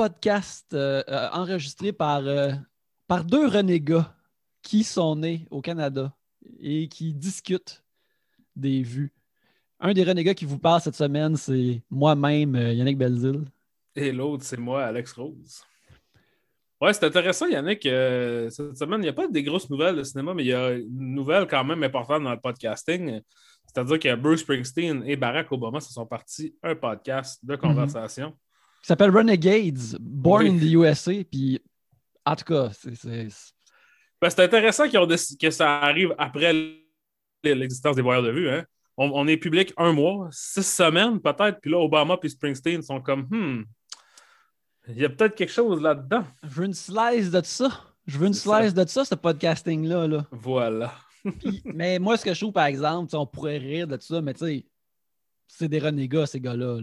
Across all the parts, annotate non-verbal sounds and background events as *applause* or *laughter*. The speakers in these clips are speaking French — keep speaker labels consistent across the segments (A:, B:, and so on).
A: podcast euh, euh, enregistré par, euh, par deux renégats qui sont nés au Canada et qui discutent des vues. Un des renégats qui vous parle cette semaine, c'est moi-même, Yannick Belzil.
B: Et l'autre, c'est moi, Alex Rose. Ouais, c'est intéressant, Yannick. cette semaine, il n'y a pas des grosses nouvelles de cinéma, mais il y a une nouvelle quand même importante dans le podcasting. C'est-à-dire que Bruce Springsteen et Barack Obama se sont partis un podcast de conversation.
A: Qui s'appelle Renegades, Born in the USA. Puis, en tout cas, c'est.
B: Ben, c'est intéressant que ça arrive après l'existence des voyeurs de vue. Hein? On, est public un mois, six semaines peut-être, puis là, Obama et Springsteen sont comme, hmm, il y a peut-être quelque chose là-dedans.
A: Je veux une slice de ça. Je veux une slice de ça, ce podcasting-là. Là.
B: Voilà *laughs*
A: mais moi, ce que je trouve, par exemple, on pourrait rire de tout ça, mais tu sais, c'est des renégats, ces gars-là.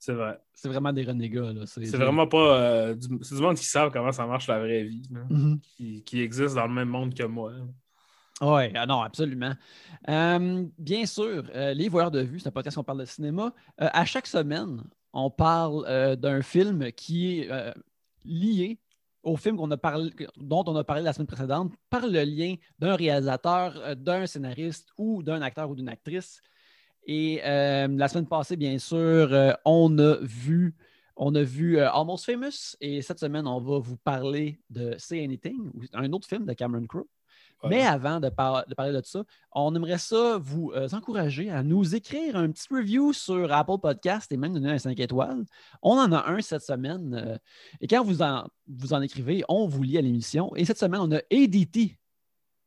B: C'est vrai.
A: C'est vraiment des renégats.
B: C'est vraiment pas. Euh, c'est du monde qui savent comment ça marche la vraie vie, mm-hmm. qui, existe dans le même monde que moi.
A: Oui, ah non, absolument. Euh, bien sûr, euh, Les Voyeurs de vue, c'est un podcast qu'on parle de cinéma. à chaque semaine, on parle d'un film qui est lié au film qu'on a parlé, dont on a parlé la semaine précédente par le lien d'un réalisateur, d'un scénariste ou d'un acteur ou d'une actrice. Et euh, la semaine passée, bien sûr, euh, on a vu, on a vu Almost Famous et cette semaine, on va vous parler de Say Anything, un autre film de Cameron Crowe. Mais avant de, parler de ça, on aimerait ça vous euh, encourager à nous écrire un petit review sur Apple Podcast et même donner un 5 étoiles. On en a un cette semaine. Euh, et quand vous en, vous en écrivez, on vous lit à l'émission. Et cette semaine, on a ADT,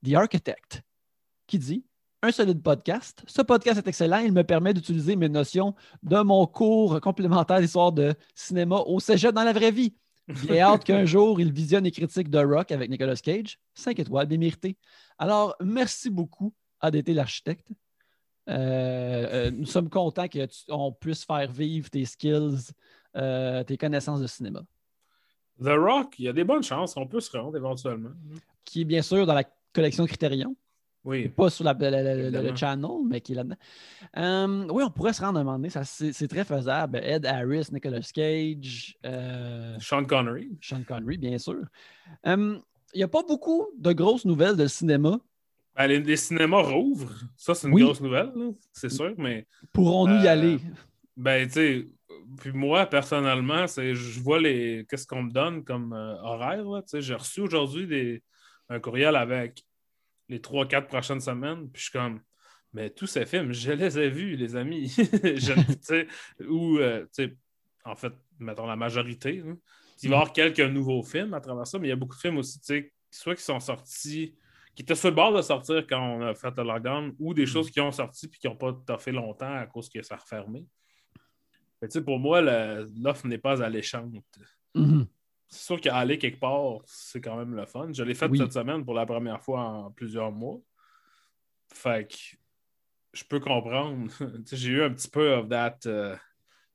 A: The Architect, qui dit un solide podcast. Ce podcast est excellent. Il me permet d'utiliser mes notions de mon cours complémentaire d'histoire de cinéma au cégep dans la vraie vie. J'ai *laughs* hâte qu'un jour, il visionne les critiques de Rock avec Nicolas Cage. Cinq étoiles, bien mérité. Alors, merci beaucoup, ADT l'architecte. Euh, euh, nous sommes contents qu'on puisse faire vivre tes skills, euh, tes connaissances de cinéma.
B: The Rock, il y a des bonnes chances qu'on peut se rendre éventuellement.
A: Qui est bien sûr dans la collection Criterion.
B: Oui.
A: Pas sur la, le channel, mais qui est là-dedans. Euh, oui, on pourrait se rendre un moment donné. C'est très faisable. Ed Harris, Nicolas Cage.
B: Euh, Sean Connery.
A: Sean Connery, bien sûr. Euh, il n'y a pas beaucoup de grosses nouvelles de cinéma.
B: Ben, les, cinémas rouvrent. Ça, c'est une grosse nouvelle, c'est sûr, mais.
A: Pourrons-nous y aller?
B: Ben, tu sais, puis moi, personnellement, je vois les qu'est-ce qu'on me donne comme horaire. J'ai reçu aujourd'hui un courriel avec les trois, quatre prochaines semaines. Puis je suis comme, mais tous ces films, je les ai vus, les amis. *laughs* je, ou, euh, en fait, mettons la majorité. Il va y avoir quelques nouveaux films à travers ça, mais il y a beaucoup de films aussi, soit qui sont sortis, qui étaient sur le bord de sortir quand on a fait le lockdown, ou des mm. choses qui ont sorti puis qui n'ont pas fait longtemps à cause que ça a refermé. pour moi, l'offre n'est pas alléchante. Mm-hmm c'est sûr qu'aller quelque part, c'est quand même le fun. Je l'ai fait cette semaine pour la première fois en plusieurs mois. Fait que je peux comprendre. *laughs* J'ai eu un petit peu of that uh,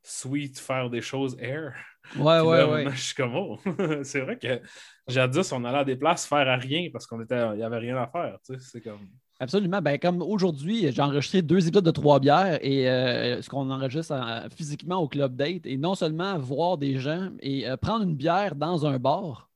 B: sweet faire des choses air.
A: Ouais, ouais, ouais.
B: Je suis comme, oh. *laughs* c'est vrai que jadis, on allait à des places faire à rien parce qu'on était, il n'y avait rien à faire. C'est comme.
A: Absolument. Ben, comme aujourd'hui, j'ai enregistré deux épisodes de Trois bières et euh, ce qu'on enregistre physiquement au Club Date. Et non seulement voir des gens et euh, prendre une bière dans un bar,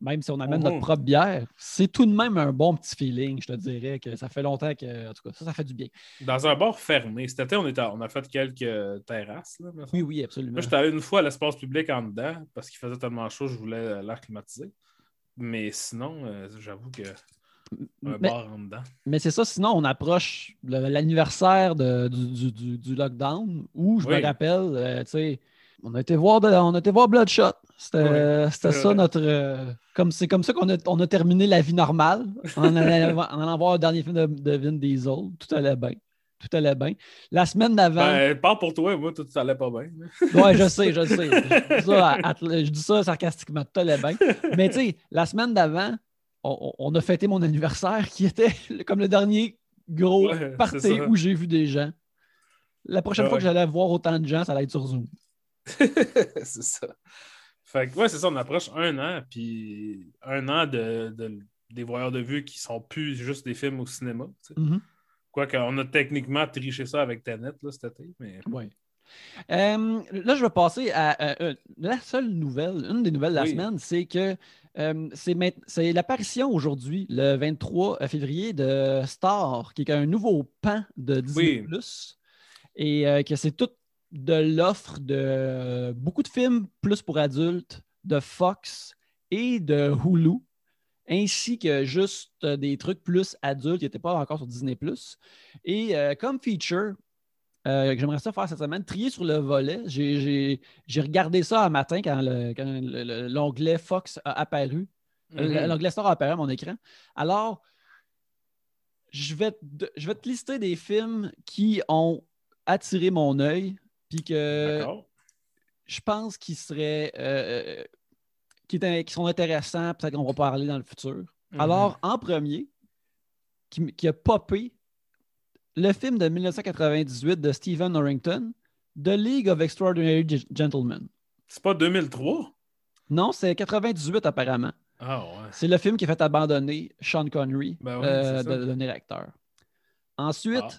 A: même si on amène notre mhm. propre bière, c'est tout de même un bon petit feeling, je te dirais, que ça fait longtemps que. En tout cas, ça, ça fait du bien.
B: Dans un bar fermé. Cet été, on, était, on a fait quelques terrasses.
A: oui, oui, absolument.
B: Moi, j'étais allé une fois à l'espace public en dedans parce qu'il faisait tellement chaud, je voulais l'air climatisé. Mais sinon, euh, j'avoue que
A: mais, c'est ça, sinon on approche l'anniversaire du, lockdown où je me rappelle, euh, tu sais, on a été voir, on a été voir Bloodshot. C'était ça notre. Euh, comme c'est comme ça qu'on a, on a terminé la vie normale en allant, voir le dernier film de, Vin Diesel. Tout allait bien. Tout allait bien. La semaine d'avant.
B: Ben, pas pour toi, moi, tout allait pas bien. *laughs*
A: oui, je sais, je sais. Je, dis ça sarcastiquement, tout allait bien. Mais tu sais, la semaine d'avant, on, a fêté mon anniversaire qui était comme le dernier gros party où j'ai vu des gens. La prochaine fois que j'allais voir autant de gens, ça allait être sur Zoom. *laughs*
B: c'est ça. Fait que, ouais, c'est ça, on approche un an, puis un an de, des voyeurs de vue qui sont plus juste des films au cinéma. Mm-hmm. Quoique, on a techniquement triché ça avec Tenet là, cet été. Mais...
A: Ouais. Euh, là, je vais passer à euh, euh, la seule nouvelle, une des nouvelles de la
B: Oui.
A: semaine, c'est que euh, c'est l'apparition aujourd'hui, le 23 février, de Star, qui est un nouveau pan de Disney+. Et euh, que c'est tout de l'offre de beaucoup de films plus pour adultes, de Fox et de Hulu, ainsi que juste des trucs plus adultes qui n'étaient pas encore sur Disney+. Et euh, comme feature, euh, que j'aimerais ça faire cette semaine, trier sur le volet. J'ai- regardé ça un matin quand le- quand le- le- l'onglet Fox a apparu. Euh,
B: Mhm.
A: L'onglet Star a apparu à mon écran. Alors, je vais, te- je vais te lister des films qui ont attiré mon œil, puis que je pense qu'ils seraient. euh, qui, sont intéressants, peut-être qu'on va parler dans le futur.
B: Mhm.
A: Alors, en premier, qui, qui a popé le film de 1998 de Stephen Norrington, The League of Extraordinary Gentlemen.
B: C'est pas 2003?
A: Non, c'est 98 apparemment.
B: Ah ouais.
A: C'est le film qui a fait abandonner Sean Connery
B: Ben
A: euh, de de devenir acteur. Ensuite,
B: Ah.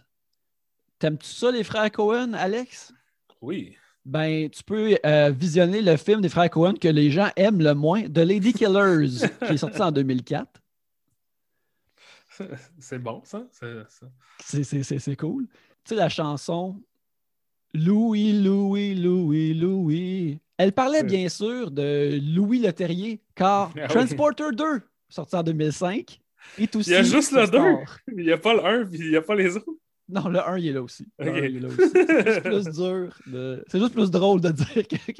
A: t'aimes-tu ça, les frères Cohen, Alex?
B: Oui.
A: Ben, tu peux euh, visionner le film des frères Cohen que les gens aiment le moins, The Lady Killers, *laughs* qui est sorti en 2004. *laughs*
B: C'est bon, ça? C'est-
A: cool. Tu sais, la chanson Louis, Louis, Louis, Louis. Elle parlait
B: Oui.
A: bien sûr de Louis Leterrier, car
B: Ah oui.
A: Transporter 2, sorti en 2005, est aussi.
B: Il y a juste le 2.
A: Star.
B: Il n'y a pas le 1 puis il n'y a pas les autres.
A: Non, le 1, il est là aussi. Le
B: Ok.
A: 1, il est là aussi. C'est juste plus dur. de- C'est juste plus drôle de dire que,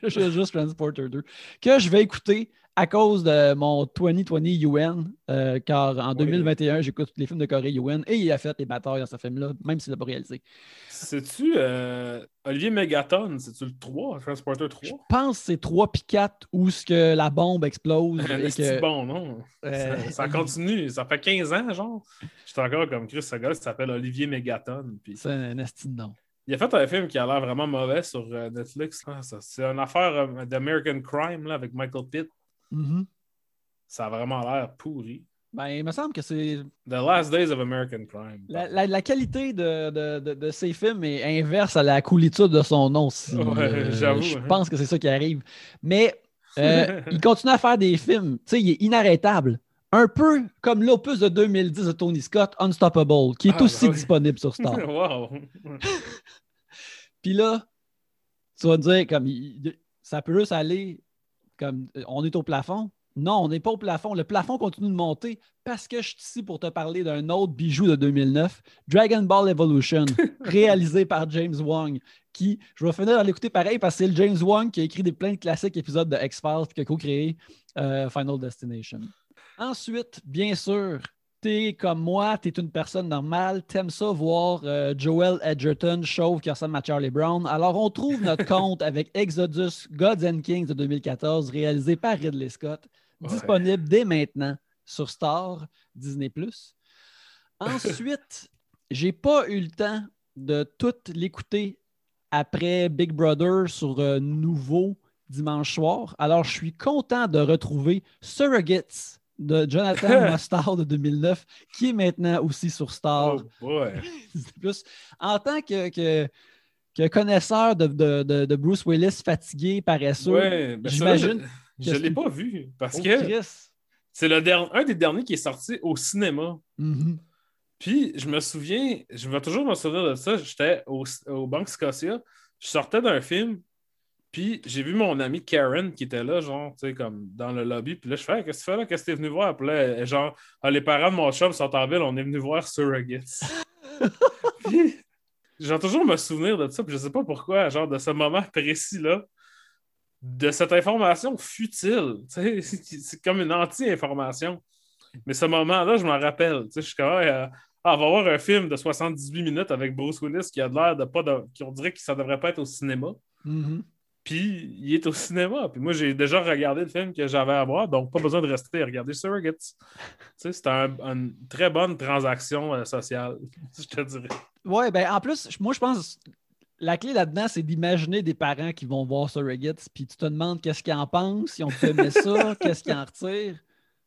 A: que j'ai juste Transporter 2. Que je vais écouter à cause de mon 2020 UN, euh, car en
B: Oui.
A: 2021, j'écoute tous les films de Corée UN et il a fait les batailles dans ce film-là, même s'il n'a pas réalisé.
B: C'est-tu euh, Olivier Megaton? C'est-tu le 3, Transporter
A: Je
B: 3?
A: pense que c'est 3 puis 4 où ce que la bombe explose. *laughs*
B: C'est
A: que,
B: bon, non?
A: euh,
B: ça, ça continue. Ça fait 15 ans, genre. J'étais encore comme Chris, ce gars qui s'appelle Olivier Megaton.
A: C'est un esti de nom.
B: il a fait un film qui a l'air vraiment mauvais sur Netflix. Ça- C'est une affaire d'American Crime là, avec Michael Pitt.
A: Mhm.
B: Ça a vraiment l'air pourri.
A: Ben, il me semble que c'est
B: The Last Days of American Crime.
A: La, la- la qualité de, de- de- de ces films est inverse à la coolitude de son nom. si,
B: Ouais, j'avoue,
A: Je
B: hein.
A: pense que c'est ça qui arrive. Mais euh, *laughs* il continue à faire des films. Tu sais, il est inarrêtable. Un peu comme l'opus de 2010 de Tony Scott, Unstoppable, qui est
B: Ah,
A: aussi
B: oui.
A: disponible sur Star. *laughs*
B: wow!
A: Puis là, tu vas te dire, comme, il- ça peut juste aller comme, euh, on est au plafond? Non, on n'est pas au plafond. Le plafond continue de monter parce que je suis ici pour te parler d'un autre bijou de 2009, Dragon Ball Evolution, *laughs* réalisé par James Wong, qui, je vais finir à l'écouter pareil parce que c'est le James Wong qui a écrit des plein de classiques épisodes de X-Files qui a co-créé euh, Final Destination. Ensuite, bien sûr, t'es comme moi, t'es une personne normale, t'aimes ça voir euh, Joel Edgerton, chauve qui ressemble à Charlie Brown. Alors, on trouve notre *laughs* compte avec Exodus Gods and Kings de 2014, réalisé par Ridley Scott,
B: Ouais.
A: disponible dès maintenant sur Star, Disney+. Ensuite, *laughs* j'ai pas eu le temps de tout l'écouter après Big Brother sur euh, Nouveau dimanche soir. Alors, je suis content de retrouver Surrogates de Jonathan *laughs* Mostard de 2009, qui est maintenant aussi sur Star.
B: Oh. *laughs*
A: Plus. En tant que, que, que connaisseur de, de- de- de Bruce Willis fatigué, paresseux,
B: Ouais, ben
A: j'imagine
B: Je, je
A: que
B: l'ai pas vu parce
A: oh,
B: que c'est un des derniers qui est sorti au cinéma.
A: Mhm.
B: Puis je me souviens, je vais toujours me souvenir de ça. J'étais au, au Banque Scotia, je sortais d'un film, puis j'ai vu mon amie Karen qui était là, genre, tu sais, comme dans le lobby. Puis là, je fais, Hey, qu'est-ce que tu fais là? Qu'est-ce que t'es venu voir? Puis là, genre, Ah, les parents de mon chum sont en ville, on est venu voir Surrogates. *laughs* puis j'ai toujours me souvenir de ça, puis je sais pas pourquoi, genre, de ce moment précis-là, de cette information futile. Tu sais, *laughs* c'est comme une anti-information. Mais ce moment-là, je m'en rappelle. Tu sais, je suis comme, Ouais, euh, ah, on va voir un film de 78 minutes avec Bruce Willis qui a l'air de pas de. qui on dirait que ça devrait pas être au cinéma.
A: Mhm.
B: Puis il est au cinéma. Puis moi, j'ai déjà regardé le film que j'avais à voir, donc pas besoin de rester à regarder Surrogates. Tu sais, c'était un- une très bonne transaction euh, sociale, *laughs* je te dirais.
A: Ouais, ben en plus, moi je pense la clé là-dedans, c'est d'imaginer des parents qui vont voir Surrogates, puis tu te demandes qu'est-ce qu'ils en pensent, si on peut aimer ça, *laughs* qu'est-ce qu'ils en retirent.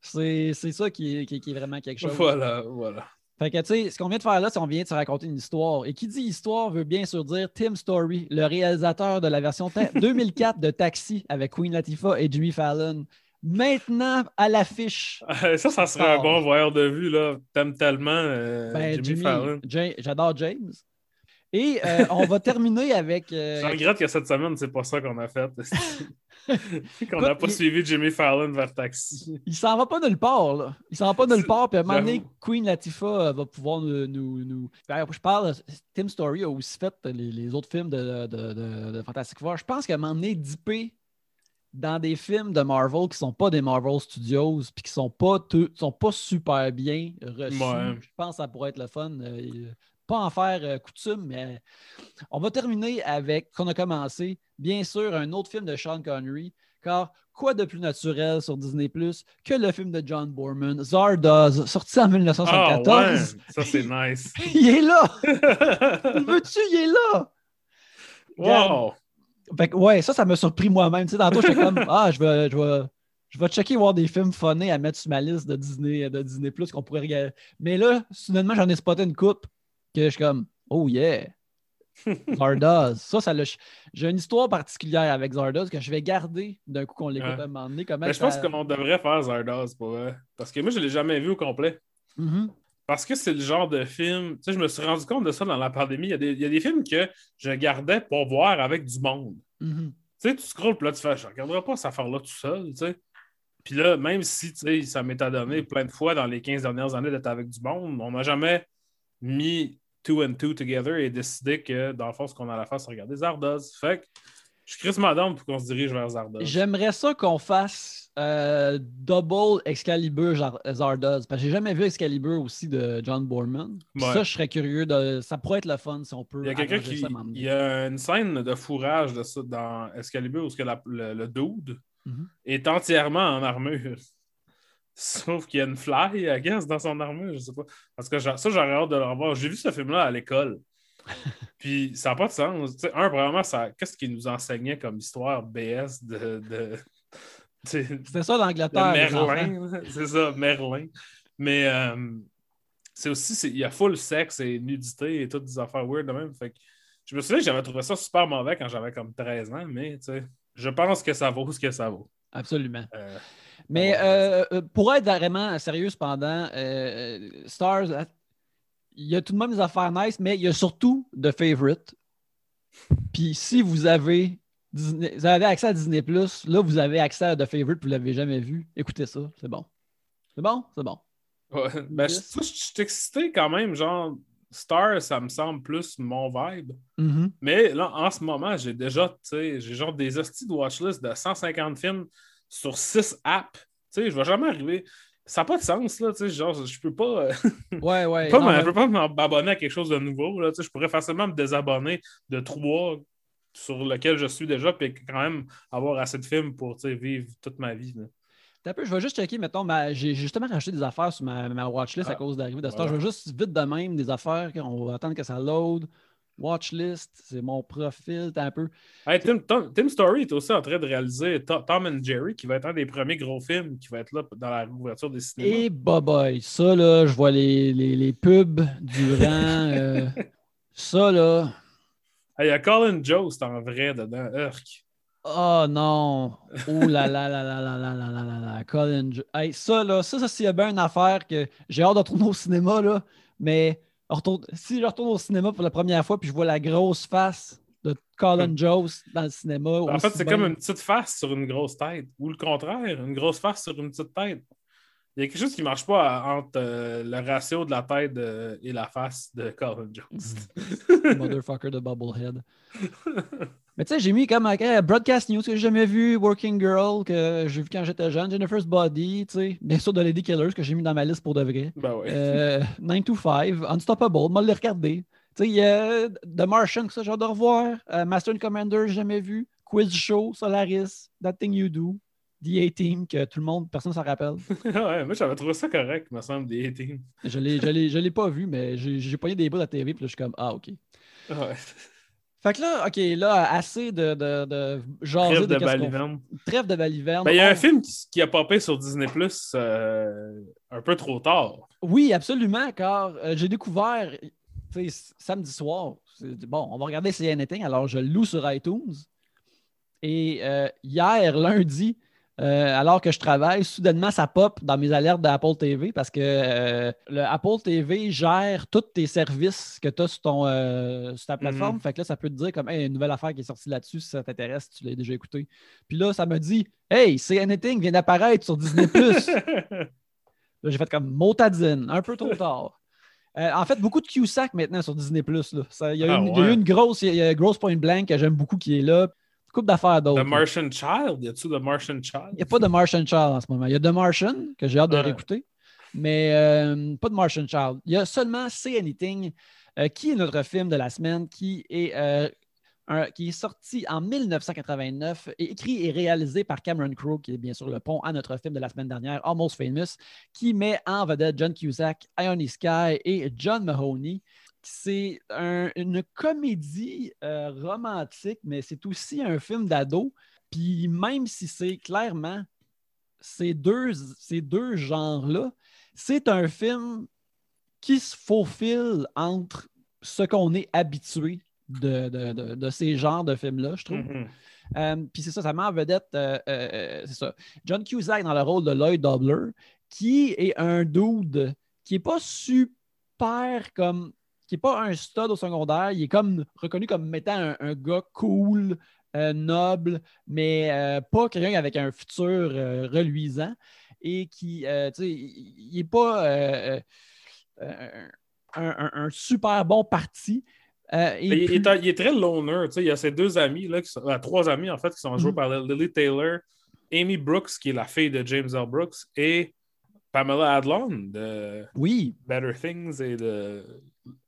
A: C'est c'est ça qui est, qui, est- qui est vraiment quelque chose.
B: Voilà, voilà.
A: Fait que, tu sais, ce qu'on vient de faire là, c'est qu'on vient de se raconter une histoire. Et qui dit histoire veut bien sûr dire Tim Story, le réalisateur de la version 2004 *laughs* de Taxi avec Queen Latifah et Jimmy Fallon. Maintenant, à l'affiche.
B: ça, ça serait un bon voyeur de vue, là. T'aimes tellement euh,
A: Ben,
B: Jimmy,
A: Jimmy,
B: Fallon.
A: Ja- J'adore James. Et euh, on va *laughs* terminer avec. euh,
B: Je regrette que cette semaine, c'est pas ça qu'on a fait. *laughs* *laughs* qu'on n'a pas
A: il-
B: suivi Jimmy Fallon vers Taxi.
A: Il s'en va pas nulle part, là. Il s'en va pas nulle part. Puis à un moment donné. Queen Latifah euh, va pouvoir nous. nous, nous- Ben, Je parle, Tim Story a aussi fait les, les autres films de, de, de- de Fantastic Four. Je pense qu'à un moment donné, dipper dans des films de Marvel qui sont pas des Marvel Studios puis qui sont pas, sont pas super bien reçus.
B: Ouais.
A: Je pense que ça pourrait être le fun. Euh, pas en faire euh, coutume, mais on va terminer avec, qu'on a commencé, bien sûr, un autre film de Sean Connery, car quoi de plus naturel sur Disney Plus que le film de John Boorman, Zardoz, sorti en
B: Ah
A: 1974.
B: ouais, ça c'est nice. *laughs*
A: Il est là! *laughs* Veux-tu, il est là!
B: wow!
A: Fait que, ouais, ça, ça m'a surpris moi-même. Tu sais, tantôt, j'étais comme, *laughs* ah, je vais, je vais, je vais checker voir des films funnés à mettre sur ma liste de Disney, de Disney Plus qu'on pourrait regarder. Mais là, soudainement, j'en ai spoté une coupe que je suis comme, oh yeah! *laughs* Zardoz. Ça, ça J'ai une histoire particulière avec Zardoz que je vais garder d'un coup qu'on l'écoute à un moment donné. Comment
B: Mais je pense qu'on devrait faire Zardoz pour vrai. Parce que moi, je l'ai jamais vu au complet.
A: Mhm.
B: Parce que c'est le genre de film. Tu sais, je me suis rendu compte de ça dans la pandémie. Il y a des, il y a des films que je gardais pour voir avec du monde.
A: Mhm.
B: Tu sais, tu scrolles, puis là, tu fais, je regarderai pas cette affaire-là tout seul, tu sais. Puis là, même si, tu sais, ça m'est donné plein de fois dans les 15 dernières années d'être avec du monde, on n'a jamais mis two and two together et décidé que, dans le fond, ce qu'on allait faire, c'est regarder Zardoz. Fait que je suis Chris Madame pour qu'on se dirige vers Zardoz.
A: J'aimerais ça qu'on fasse euh, Double Excalibur Zardoz. Parce que j'ai jamais vu Excalibur aussi de John
B: Ouais.
A: Ça, je serais curieux de. Ça pourrait être le fun si on peut.
B: Il y a quelqu'un qui.
A: ça à.
B: Il y a une scène de fourrage de ça dans Excalibur où que la- le, le dude
A: Mhm.
B: est entièrement en armure. Sauf qu'il y a une fly, I guess, dans son armure, je sais pas. Parce que ça, j'aurais hâte de le revoir. J'ai vu ce film-là à l'école. *laughs* Puis ça n'a pas de sens. Un, probablement, ça... qu'est-ce qu'il nous enseignait comme histoire BS de. de... *laughs*
A: C'était ça l'Angleterre.
B: Merlin, c'est ça, Merlin. Mais euh, c'est aussi, il y a full sexe et nudité et toutes des affaires weird de même. Fait que je me souviens que j'avais trouvé ça super mauvais quand j'avais comme 13 ans, mais je pense que ça vaut ce que ça vaut.
A: Absolument.
B: Euh,
A: Mais
B: Ouais,
A: euh, euh, pour être vraiment sérieux, cependant, euh, Stars, il y a tout de même des affaires nice, mais il y a surtout de favorite. Puis si vous avez, Disney- vous avez accès à Disney Plus, là, vous avez accès à The Favorite, vous ne l'avez jamais vu. Écoutez ça, c'est bon. C'est bon? C'est bon.
B: ouais. Ben, je,
A: Yes.
B: ça, je suis excité quand même, genre, Star, ça me semble plus mon vibe.
A: Mhm.
B: Mais là, en ce moment, j'ai déjà, tu sais, j'ai genre des hosties de watchlist de 150 films sur 6 apps. Tu sais, je vais jamais arriver. Ça n'a pas de sens, là, tu sais, genre, je peux pas... euh, *laughs*
A: Ouais, ouais.
B: je peux pas m'abonner à quelque chose de nouveau. Là. Tu sais, Je pourrais facilement me désabonner de trois sur lequel je suis déjà, puis quand même avoir assez de films pour tu sais, vivre toute ma vie. là.
A: T'as un peu, je vais juste checker, mettons, ma- j'ai justement rajouté des affaires sur ma, ma watchlist à
B: Ah,
A: cause d'arrivée de Star.
B: voilà.
A: Je vais juste vite de même des affaires, on va attendre que ça load. Watchlist, c'est mon profil, t'as un peu.
B: Hey, Tim, Tom, Tim Story est aussi en train de réaliser To- Tom and Jerry, qui va être un des premiers gros films qui va être là dans la ouverture des cinémas.
A: Et bye bye. Ça, là, je vois les, les, les pubs durant. euh, *laughs* ça, là.
B: Hey, Il y a Colin Jost en vrai dedans. Urk.
A: Oh non. Oh là là là là là là là là là là. Colin. Jo- Hey, ça, là, ça, ça, a bien une affaire que j'ai hâte de retourner au cinéma, là. Mais retourne- si je retourne au cinéma pour la première fois puis je vois la grosse face de Colin Jost dans le cinéma.
B: En fait, c'est comme une petite face sur une grosse tête. Ou le contraire, une grosse face sur une petite tête. Il y a quelque chose qui ne marche pas à- entre euh, le ratio de la tête euh, et la face de Colin Jost. *laughs*
A: Motherfucker de Bubblehead. Mais tu sais, j'ai mis comme euh, Broadcast News que j'ai jamais vu, Working Girl que j'ai vu quand j'étais jeune, Jennifer's Body, tu sais, bien sûr de Lady Killers que j'ai mis dans ma liste pour de vrai.
B: ben oui.
A: Euh, 9 to 5, Unstoppable, moi le regarder. Tu sais, il y a The Martian, que ça, j'ai hâte de revoir. Euh, Master and Commander, j'ai jamais vu. Quiz Show, Solaris, That Thing You Do, The A-Team, que tout le monde, personne ne s'en rappelle. *laughs*
B: ouais, moi, j'avais trouvé ça correct, me semble, des 18.
A: Je je l'ai, pas vu, mais j'ai, pogné des bouts de la TV, puis là, je suis comme, ah, OK.
B: Ouais.
A: Fait que là, OK, là, assez de, de, de jaser
B: Trêve
A: de
B: de baliverne.
A: Trêve de baliverne.
B: Ben, il y a un film qui, qui a popé sur Disney Plus euh, un peu trop tard.
A: Oui, absolument, car euh, j'ai découvert tu sais, samedi soir. Bon, on va regarder si Anything, alors je loue sur iTunes. Et euh, hier, lundi, euh, alors que je travaille, soudainement, ça pop dans mes alertes d'Apple TV parce que euh, le Apple TV gère tous tes services que tu as sur, ton, euh, sur ta plateforme.
B: Mhm.
A: Fait que là, ça peut te dire comme Hey, une nouvelle affaire qui est sortie là-dessus, si ça t'intéresse, tu l'as déjà écouté. Puis là, ça me dit Hey, c'est Anything vient d'apparaître sur Disney. *laughs* Là, j'ai fait comme motadine, un peu trop tard. Euh, en fait, beaucoup de Cusack maintenant sur Disney+. Là. Ça, Il y, a
B: Ah,
A: une- il y a eu
B: ouais.
A: une grosse, il y a Grosse Point Blank que j'aime beaucoup qui est là. Coupe d'affaires d'autres.
B: The Martian Child. Y a-tu The Martian Child?
A: Il n'y a pas de Martian Child en ce moment. Il y a The Martian, que j'ai hâte de
B: Ouais.
A: réécouter, mais euh, pas de Martian Child. Il y a seulement Say Anything, euh, qui est notre film de la semaine, qui est, euh, un- qui est sorti en 1989 et écrit et réalisé par Cameron Crowe, qui est bien sûr le pont à notre film de la semaine dernière, Almost Famous, qui met en vedette John Cusack, Ione Sky et John Mahoney. C'est un- une comédie euh, romantique, mais c'est aussi un film d'ado. Puis même si c'est clairement ces deux, ces deux genres-là, c'est un film qui se faufile entre ce qu'on est habitué de, de- de- de ces genres de films-là, je trouve.
B: Mhm.
A: Euh, Puis c'est ça, ça met en vedette, euh, euh, c'est ça, John Cusack dans le rôle de Lloyd Dobler, qui est un dude qui n'est pas super comme, qui n'est pas un stud au secondaire, il est comme reconnu comme étant un, un gars cool, euh, noble, mais euh, pas quelqu'un avec un futur euh, reluisant et qui, tu sais, il n'est pas un, un- un super bon parti. Euh, et
B: Il, est, il est très loner. tu sais, Il y a ses deux amis, là, qui sont, trois amis en fait, qui sont joués
A: Mhm.
B: par Lily Taylor, Amy Brooks, qui est la fille de James L. Brooks, et Pamela Adlon de
A: Oui,
B: Better Things et de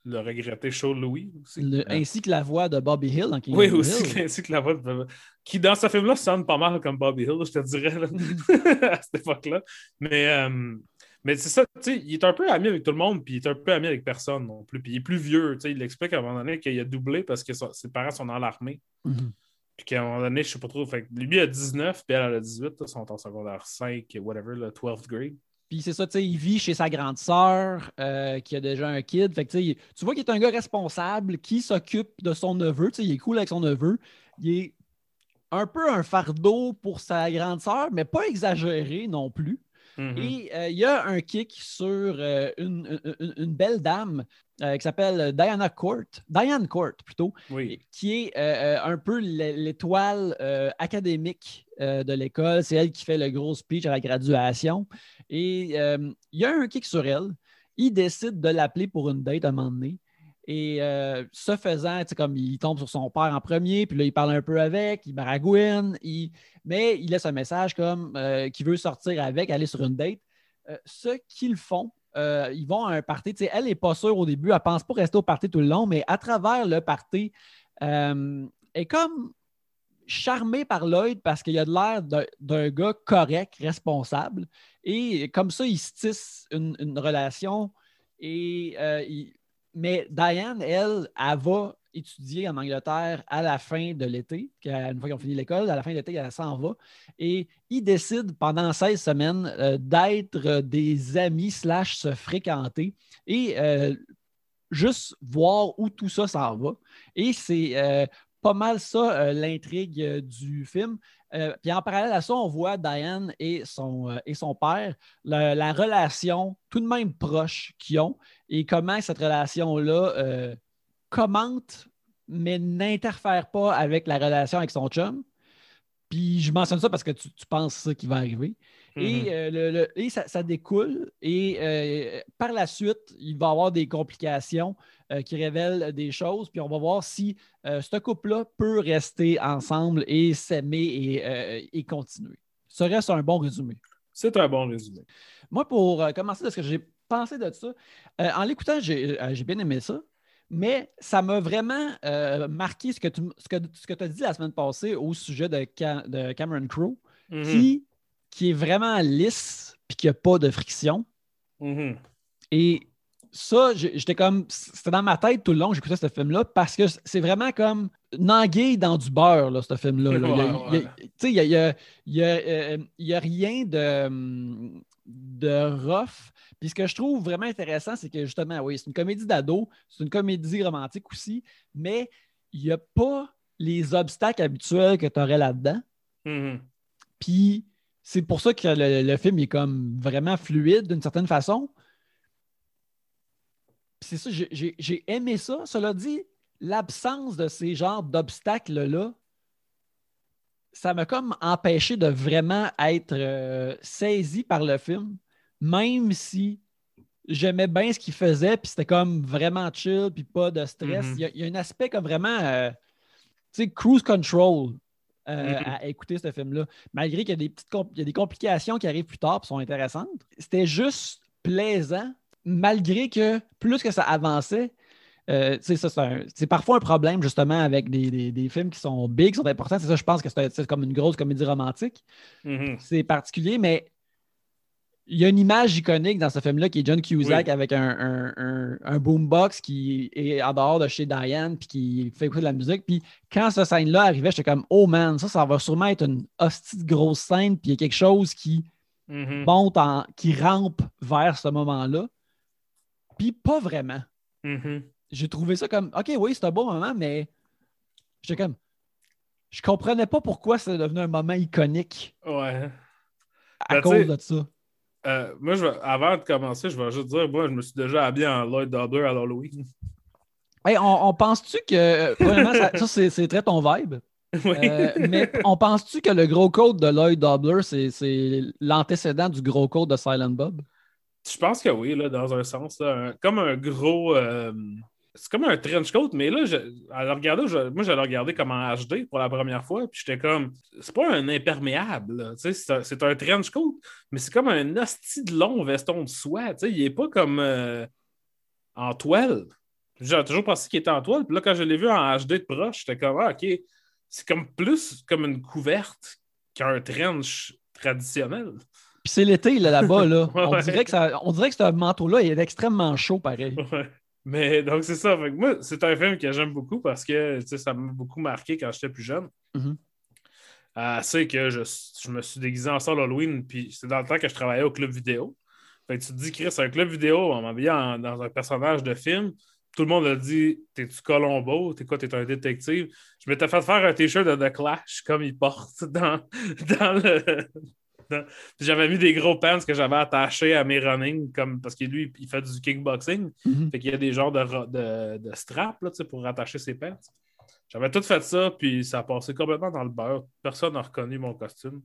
B: le regretté show Louis aussi.
A: le- ainsi que la voix de Bobby Hill dans King
B: oui,
A: of
B: aussi,
A: Hill.
B: ainsi que la voix de... Qui, dans ce film-là, sonne pas mal comme Bobby Hill, je te dirais, là, *laughs* à cette époque-là. Mais, euh, mais c'est ça, tu sais, il est un peu ami avec tout le monde, puis il est un peu ami avec personne non plus. Puis il est plus vieux, tu sais, il explique à un moment donné qu'il a doublé parce que son- ses parents sont dans l'armée.
A: Mhm.
B: Puis qu'à un moment donné, je sais pas trop, fait lui a 19, puis elle, elle a 18, là, ils sont en secondaire 5, whatever, le 12th grade.
A: Puis c'est ça, tu sais, il vit chez sa grande sœur euh, qui a déjà un kid. Fait que tu sais, il- tu vois qu'il est un gars responsable qui s'occupe de son neveu. Tu sais, il est cool avec son neveu. Il est un peu un fardeau pour sa grande sœur, mais pas exagéré non plus.
B: Mhm.
A: Et euh, il y a un kick sur euh, une, une- une belle dame euh, qui s'appelle Diana Court, Diane Court plutôt,
B: Oui.
A: qui est euh, euh, un peu l'é- l'étoile euh, académique de l'école. C'est elle qui fait le gros speech à la graduation. Et il y a un kick sur elle. Il décide de l'appeler pour une date à un moment donné. Et ce faisant, comme il tombe sur son père en premier, puis là, il parle un peu avec, il baragouine, il... mais il laisse un message comme qu'il veut sortir avec, aller sur une date. Ce qu'ils font, euh, ils vont à un party. Elle n'est pas sûre au début, elle ne pense pas rester au party tout le long, mais à travers le party, euh, elle est comme charmée par Lloyd parce qu'il a de l'air d'un- gars correct, responsable. Et comme ça, ils se tissent une, relation. Et, euh, Mais Diane, elle, elle va étudier en Angleterre à la fin de l'été. Une fois qu'ils ont fini l'école, à la fin de l'été, elle s'en va. Et ils décident pendant 16 semaines euh, d'être des amis slash se fréquenter et euh, juste voir où tout ça s'en va. Et c'est euh, pas mal ça, l'intrigue du film. Euh, puis en parallèle à ça, on voit Diane et son, euh, et son père, la, la relation tout de même proche qu'ils ont et comment cette relation-là euh, commente, mais n'interfère pas avec la relation avec son chum. Puis je mentionne ça parce que tu, tu penses ça qui va arriver. Et, euh, le- le- et ça, ça découle. Et euh, par la suite, il va y avoir des complications euh, qui révèlent des choses. Puis on va voir si euh, ce couple-là peut rester ensemble et s'aimer et, euh, et continuer. Ce reste un bon résumé?
B: C'est un bon résumé.
A: Moi, pour euh, commencer de ce que j'ai pensé de ça, euh, en l'écoutant, j'ai euh, bien aimé ça. Mais ça m'a vraiment euh, marqué ce que tu ce que, ce que as dit la semaine passée au sujet de, Ca- de Cameron Crowe,
B: Mhm.
A: qui, qui est vraiment lisse puis qui n'a pas de friction.
B: Mhm.
A: Et ça, j'étais comme. C'était dans ma tête tout le long que j'écoutais ce film-là parce que c'est vraiment comme nangué dans du beurre, là, ce film-là. *laughs* Tu sais, il n'y a, y a, rien de, de rough. Puis ce que je trouve vraiment intéressant, c'est que justement, oui, c'est une comédie d'ado, c'est une comédie romantique aussi, mais il n'y a pas les obstacles habituels que tu aurais là-dedans.
B: Mm-hmm.
A: Puis c'est pour ça que le, film est comme vraiment fluide d'une certaine façon. c'est ça, j'ai aimé ça. Cela dit, l'absence de ces genres d'obstacles-là, ça m'a comme empêché de vraiment être euh, saisi par le film, même si j'aimais bien ce qu'il faisait, puis c'était comme vraiment chill, puis pas de stress. Mm-hmm. il, y a, un aspect comme vraiment, euh, tu sais, cruise control euh, mm-hmm. à écouter ce film-là. Malgré qu'il y a des petites il y a des complications qui arrivent plus tard et sont intéressantes. C'était juste plaisant, malgré que plus que ça avançait, euh, c'est parfois un problème justement avec des, films qui sont big, qui sont importants. C'est ça, je pense que c'est comme une grosse comédie romantique.
B: Mm-hmm.
A: C'est particulier, mais il y a une image iconique dans ce film-là qui est John Cusack avec un, boombox qui est en dehors de chez Diane puis qui fait écouter de la musique. Puis quand cette scène-là arrivait, j'étais comme Oh man, ça, ça va sûrement être une hostie de grosse scène, puis il y a quelque chose qui
B: mm-hmm.
A: monte en, qui rampe vers ce moment-là. Puis pas vraiment.
B: Mm-hmm.
A: J'ai trouvé ça comme OK, oui, c'est un beau moment, mais j'étais comme je comprenais pas pourquoi c'est devenu un moment iconique.
B: Ouais.
A: À ben, cause de ça.
B: Euh, moi, je avant de commencer, je vais juste dire, moi, je me suis déjà habillé en Lloyd Dobler à l'Halloween.
A: Hey, on, pense-tu que. Vraiment, ça, c'est très ton vibe. *laughs*
B: Oui.
A: Euh, mais on pense-tu que le gros code de Lloyd Dobler, c'est l'antécédent du gros code de Silent Bob?
B: Je pense que oui, là, dans un sens. comme un gros. Euh, c'est comme un trench coat, mais là, je, à le regarder, je, moi, j'allais regarder comme en HD pour la première fois, puis j'étais comme, c'est pas un imperméable, c'est un, un, trench coat, mais c'est comme un hostie de long veston de soie, il est pas comme euh, en toile. J'ai toujours pensé qu'il était en toile, puis là, quand je l'ai vu en HD de proche, j'étais comme, ah, OK, c'est comme plus comme une couverte qu'un trench traditionnel.
A: Puis c'est l'été là-bas, là. *laughs* on, dirait que ça, on dirait que ce manteau-là est extrêmement chaud, pareil.
B: Mais donc, c'est ça. moi, c'est un film que j'aime beaucoup parce que ça m'a beaucoup marqué quand j'étais plus jeune.
A: Mm
B: que je, me suis déguisé en sol Halloween, puis c'est dans le temps que je travaillais au club vidéo. Fait tu te dis, Chris, un club vidéo, on m'a dans un personnage de film. Tout le monde a dit T'es-tu Colombo? T'es quoi T'es un détective? Je m'étais fait faire un t-shirt de The Clash comme il porte *laughs* dans, dans le, j'avais mis des gros pants que j'avais attachés à mes running, comme, parce que lui, il fait du kickboxing.
A: Mhm.
B: Fait qu'il y a des genres de, de, straps là, pour rattacher ses pants. J'avais tout fait ça, puis ça a passé complètement dans le beurre. Personne n'a reconnu mon costume.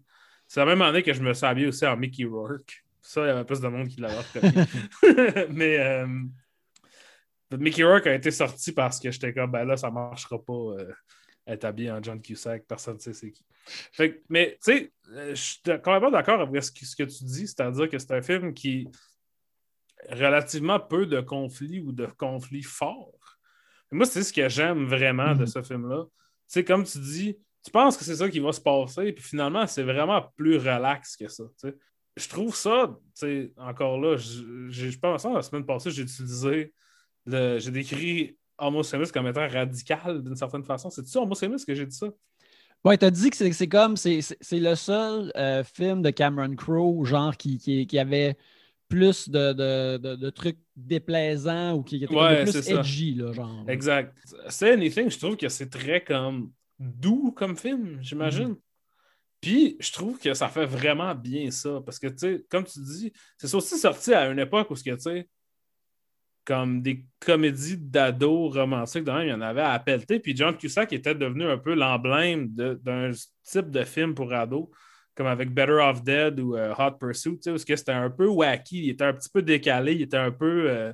B: C'est la même année que je me suis habillé aussi en Mickey Rourke. Ça, il y avait plus de monde qui l'avait reconnu. *laughs* *laughs* Mais euh, Mickey Rourke a été sorti parce que j'étais comme, ben là, ça ne marchera pas. Euh, être habillé en John Cusack, personne ne sait c'est qui. mais tu sais, euh, je suis complètement d'accord avec ce que, tu dis, c'est-à-dire que c'est un film qui relativement peu de conflits ou de conflits forts. moi, c'est ce que j'aime vraiment de mm-hmm. ce film-là. C'est comme tu dis, tu penses que c'est ça qui va se passer, puis finalement, c'est vraiment plus relax que ça. Je trouve ça, encore là, je pense la semaine passée, j'ai utilisé, j'ai décrit Homo comme étant radical d'une certaine façon. C'est-tu Homo que j'ai dit ça?
A: Oui, tu as dit que c'est comme, c'est le seul euh, film de Cameron Crowe, genre, qui, qui, avait plus de, trucs déplaisants ou qui était plus edgy, là, genre.
B: Exact. C'est Anything, je trouve que c'est très comme doux comme film, j'imagine. Mm-hmm. Puis, je trouve que ça fait vraiment bien ça. Parce que, tu sais, comme tu dis, c'est aussi sorti à une époque où, tu sais, comme des comédies d'ado romantiques, il y en avait à pelleter. Puis John Cusack était devenu un peu l'emblème d'un type de film pour ados, comme avec Better Off Dead ou euh, Hot Pursuit, parce que c'était un peu wacky, il était un petit peu décalé, il était un peu euh,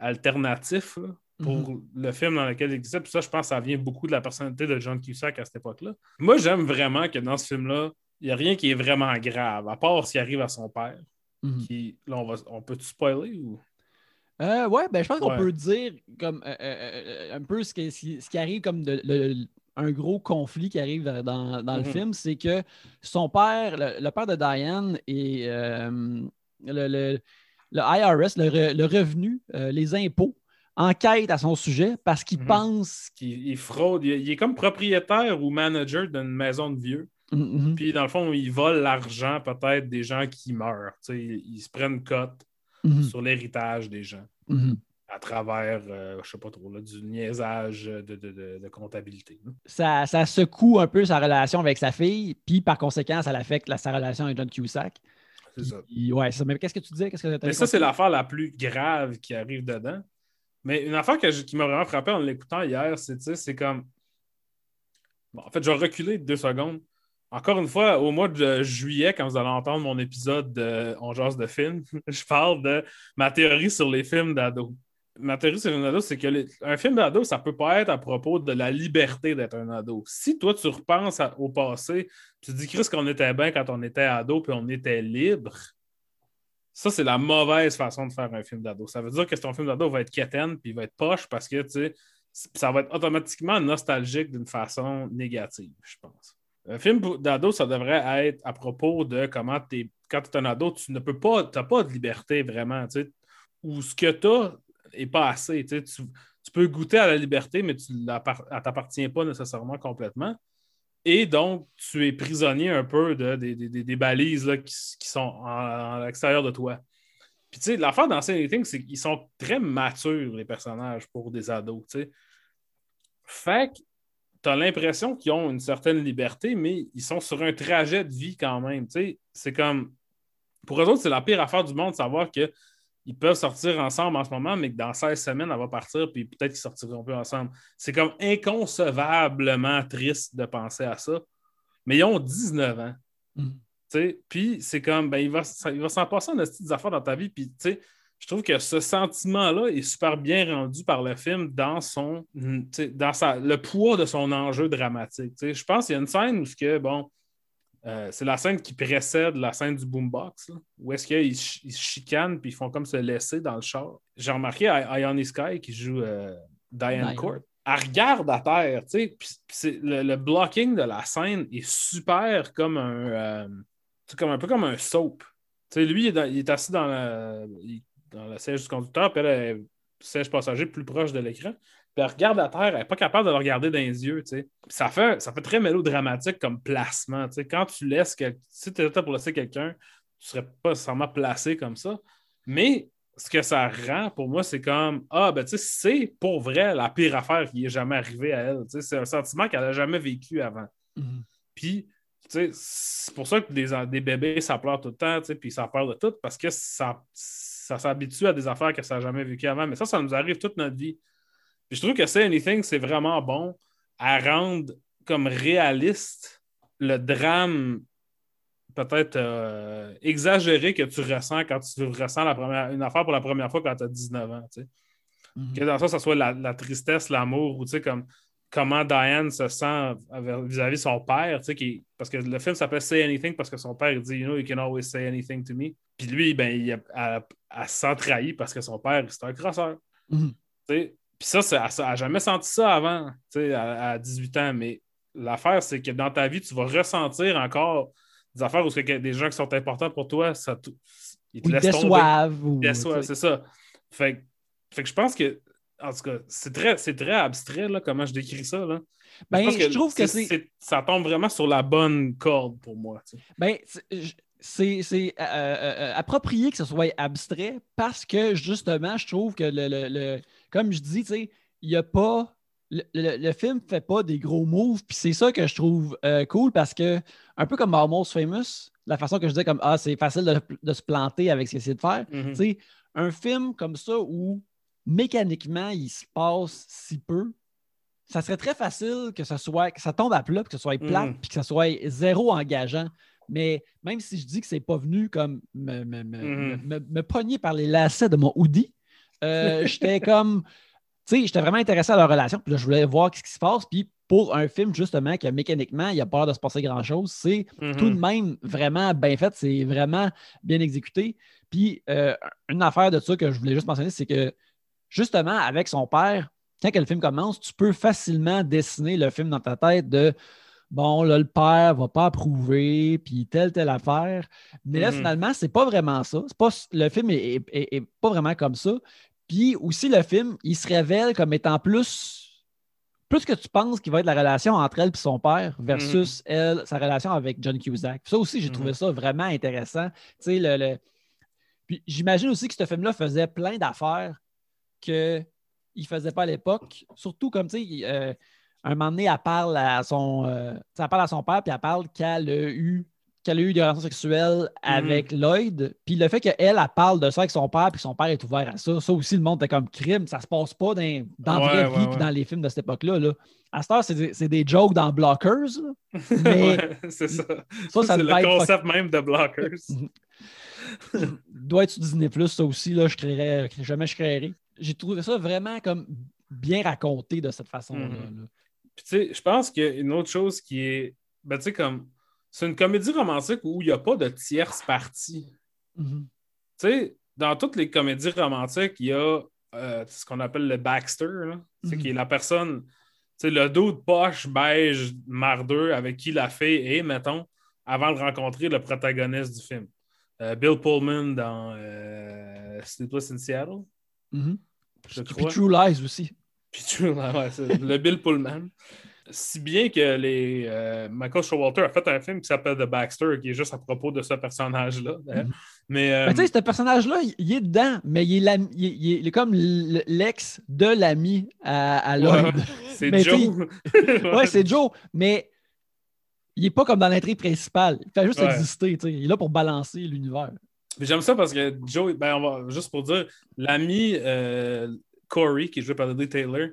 B: alternatif pour mm-hmm. le film dans lequel il existait. Puis ça, je pense que ça vient beaucoup de la personnalité de John Cusack à cette époque-là. Moi, j'aime vraiment que dans ce film-là, il n'y a rien qui est vraiment grave, à part ce qui arrive à son père.
A: Mm-hmm.
B: qui, là, on, on peut-tu spoiler ou?
A: Euh, ouais, ben, je pense qu'on peut dire comme euh, euh, un peu ce qui, ce qui arrive comme un gros conflit qui arrive dans, dans le mm-hmm. film, c'est que son père, le, père de Diane et le, le IRS, le, revenu, euh, les impôts, enquête à son sujet parce qu'il mhm. pense.
B: qu'il fraude. Il, est comme propriétaire ou manager d'une maison de vieux. Mhm. Puis, dans le fond, il vole l'argent peut-être des gens qui meurent. Ils, ils, se prennent cote mhm. sur l'héritage des gens à travers, euh, je sais pas trop, du niaisage de, comptabilité.
A: Ça, ça, secoue un peu sa relation avec sa fille, puis par conséquent, ça l'affecte sa relation avec John Cusack.
B: C'est ça.
A: ouais, ça. Mais qu'est-ce que tu disais? Que
B: mais ça, c'est l'affaire la plus grave qui arrive dedans. Mais une affaire qui m'a vraiment frappé en l'écoutant hier, c'est comme. Bon, en fait, je vais reculer deux secondes. Encore une fois, au mois de juillet, quand vous allez entendre mon épisode de On jase de film, *laughs* je parle de ma théorie sur les films d'ado. Ma théorie sur un ado, c'est que film d'ado, ça peut pas être à propos de la liberté d'être un ado. Si toi, tu repenses au passé, tu te dis, Chris, qu'on était bien quand on était ado, puis on était libre, ça, c'est la mauvaise façon de faire un film d'ado. Ça veut dire que ton film d'ado va être quétaine puis il va être poche parce que ça va être automatiquement nostalgique d'une façon négative, je pense. Un film d'ado, ça devrait être à propos de comment es, quand tu es un ado, tu ne peux pas, tu n'as pas de liberté vraiment, ou ce que tu as n'est pas assez. Tu, tu, peux goûter à la liberté, mais tu ne t'appartient pas nécessairement complètement. Et donc, tu es prisonnier un peu de, des balises là, qui, sont à l'extérieur de toi. Puis, tu sais, l'affaire dans Anything, c'est qu'ils sont très matures, les personnages, pour des ados, tu sais. Fait que tu as l'impression qu'ils ont une certaine liberté, mais ils sont sur un trajet de vie quand même, tu sais. C'est comme... Pour eux autres, c'est la pire affaire du monde de savoir que ils peuvent sortir ensemble en ce moment, mais que dans 16 semaines, elle va partir, puis peut-être qu'ils sortiront plus ensemble. C'est comme inconcevablement triste de penser à ça. Mais ils ont 19 ans. Mm. Puis c'est comme, ben, il va, va s'en passer des petites affaires dans ta vie. Puis je trouve que ce sentiment-là est super bien rendu par le film dans son dans sa, le poids de son enjeu dramatique. Je pense qu'il y a une scène où que, bon, euh, c'est la scène qui précède la scène du boombox, où est-ce qu'ils se chicanent puis ils font comme se laisser dans le char. J'ai remarqué Ione Sky qui joue euh, Diane, Court. Elle regarde à terre, tu sais, le, blocking de la scène est super comme un, euh, comme un peu comme un soap. Lui, il est, assis dans, dans le siège du conducteur, puis elle, le siège passager plus proche de l'écran puis elle regarde à terre, elle n'est pas capable de le regarder dans les yeux. Ça fait, ça fait très mélodramatique comme placement. Quand tu laisses, si tu étais pour laisser quelqu'un, tu ne serais pas nécessairement placé comme ça. Mais ce que ça rend pour moi, c'est comme Ah, ben tu sais, c'est pour vrai la pire affaire qui est jamais arrivée à elle. C'est un sentiment qu'elle n'a jamais vécu avant. Mm-hmm. Puis, c'est pour ça que des, des, bébés, ça pleure tout le temps, puis ça pleure de tout, parce que ça, ça s'habitue à des affaires que ça n'a jamais vécues avant. Mais ça, ça nous arrive toute notre vie je trouve que Say Anything, c'est vraiment bon à rendre comme réaliste le drame peut-être euh, exagéré que tu ressens quand tu ressens la première, une affaire pour la première fois quand tu as 19 ans. Mhm. Que dans ça, ça soit la, tristesse, l'amour, ou comme comment Diane se sent vis-à-vis de son père, qui, parce que le film s'appelle Say Anything parce que son père dit You know, you can always say anything to me. Puis lui, ben, il a, a, sent trahi parce que son père, c'est un crosseur. Mhm. Puis ça, ça n'a jamais senti ça avant, à, à 18 ans. Mais l'affaire, c'est que dans ta vie, tu vas ressentir encore des affaires où des gens qui sont importants pour toi, ça
A: ils te laissent déçoivent.
B: Déçoivent, c'est ça. Fait, fait, que je pense que, en tout cas, c'est très, très abstrait, là, comment je décris ça. Là.
A: Ben, je, trouve que c'est...
B: Ça tombe vraiment sur la bonne corde pour moi.
A: Ben, c'est euh, euh, euh, approprié que ce soit abstrait parce que, justement, je trouve que le comme je dis, il n'y a pas. Le, film ne fait pas des gros moves, puis c'est ça que je trouve euh, cool parce que, un peu comme Almost Famous, la façon que je disais, comme Ah, c'est facile de, se planter avec ce qu'il essaie de faire, mm-hmm. un film comme ça où mécaniquement il se passe si peu, ça serait très facile que ça soit que ça tombe à plat, que ce soit plat, mm. puis que ça soit zéro engageant. Mais même si je dis que c'est pas venu comme me, me, mm-hmm. pogner par les lacets de mon hoodie, euh, *laughs* j'étais comme, tu sais, j'étais vraiment intéressé à leur relation. Puis là, je voulais voir ce qui se passe. Puis pour un film, justement, que mécaniquement, il n'y a pas l'air de se passer grand-chose, c'est mm-hmm. tout de même vraiment bien fait. C'est vraiment bien exécuté. Puis euh, une affaire de ça que je voulais juste mentionner, c'est que justement, avec son père, quand le film commence, tu peux facilement dessiner le film dans ta tête de bon, là, le père va pas approuver, puis telle, telle affaire. Mais là,
B: Mhm.
A: finalement, c'est pas vraiment ça. Pas, le film est, est- est- est pas vraiment comme ça. Puis aussi, le film, il se révèle comme étant plus. Plus que tu penses qu'il va être la relation entre elle et son père versus elle, sa relation avec John Cusack. Ça aussi, j'ai trouvé
B: Mhm.
A: ça vraiment intéressant. Tu sais, le, le- Puis j'imagine aussi que ce film-là faisait plein d'affaires qu'il ne faisait pas à l'époque. Surtout comme, tu sais, euh, un moment donné, elle parle à son, euh, elle parle à son père, puis elle parle qu'elle a eu qu'elle a eu des relations sexuelles avec Lloyd. Puis le fait qu'elle, elle parle de ça avec son père, puis son père est ouvert à ça, ça aussi, le monde était comme crime. Ça se passe pas dans, dans la vraie
B: ouais,
A: vie puis dans les films de cette époque-là. Là. À cette heure, c'est des, jokes dans Blockers. là. *laughs* Mais
B: Ouais, c'est ça.
A: ça, ça
B: c'est le concept même de Blockers.
A: doit être sur Disney Plus, ça aussi, là, je créerais, jamais je créerais. J'ai trouvé ça vraiment comme bien raconté de cette façon-là.
B: Mhm.
A: là.
B: Puis tu sais, je pense qu'il y a une autre chose qui est. Ben, tu sais, comme. C'est une comédie romantique où il n'y a pas de tierce partie.
A: Mhm.
B: Tu sais, dans toutes les comédies romantiques, il y a euh, ce qu'on appelle le Baxter, là. Tu sais,
A: Mhm.
B: qui est la personne, tu sais, le dos de poche beige mardeux avec qui la fille est, mettons, avant de rencontrer le protagoniste du film. Euh, Bill Pullman dans euh, Sleepless in Seattle, Je
A: Puis. True Lies aussi.
B: Puis tu- ouais, le Bill Pullman. Si bien que les, euh, Michael Showalter a fait un film qui s'appelle The Baxter, qui est juste à propos de ce personnage-là.
A: Mhm.
B: Mais euh,
A: Ben, tu sais, ce personnage-là, il, est dedans, mais il est, l'ami- il est- il est- il est comme l'ex de l'ami à, à Lloyd.
B: ouais, *laughs* c'est
A: Mais
B: Joe. *laughs*
A: Ouais, c'est Joe, mais il n'est pas comme dans l'intrigue principale. Il fait juste
B: Ouais.
A: exister. tu sais. Il est là pour balancer l'univers.
B: J'aime ça parce que Joe, ben, juste pour dire, l'ami euh, Corey, qui est joué par Lily Taylor,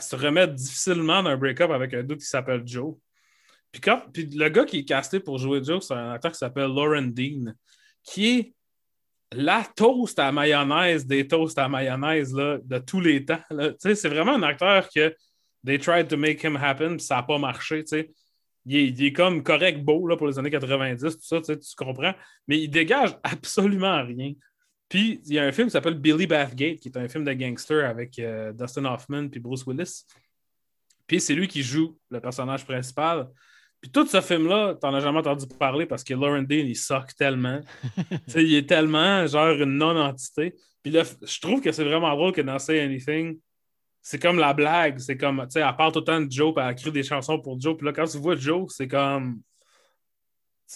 B: se remet difficilement d'un break-up avec un doute qui s'appelle Joe. Puis, quand, puis le gars qui est casté pour jouer Joe, c'est un acteur qui s'appelle Lauren Dean, qui est la toast à mayonnaise des toasts à mayonnaise là, de tous les temps. C'est vraiment un acteur que they tried to make him happen, puis ça n'a pas marché. Il est, il est comme correct beau là, pour les années 90, tout ça, tu comprends. Mais il dégage *laughs* absolument rien. Puis il y a un film qui s'appelle Billy Bathgate, qui est un film de gangster avec euh, Dustin Hoffman puis Bruce Willis. Puis c'est lui qui joue le personnage principal. Puis tout ce film-là, t'en as jamais entendu parler parce que Lauren Dean, il soque tellement. *laughs* Il est tellement genre une non-entité. Puis là, je trouve que c'est vraiment drôle que dans Say Anything, c'est comme la blague. C'est comme, tu sais, elle parle tout le temps de Joe, puis elle écrit des chansons pour Joe. Puis là, quand tu vois Joe, c'est comme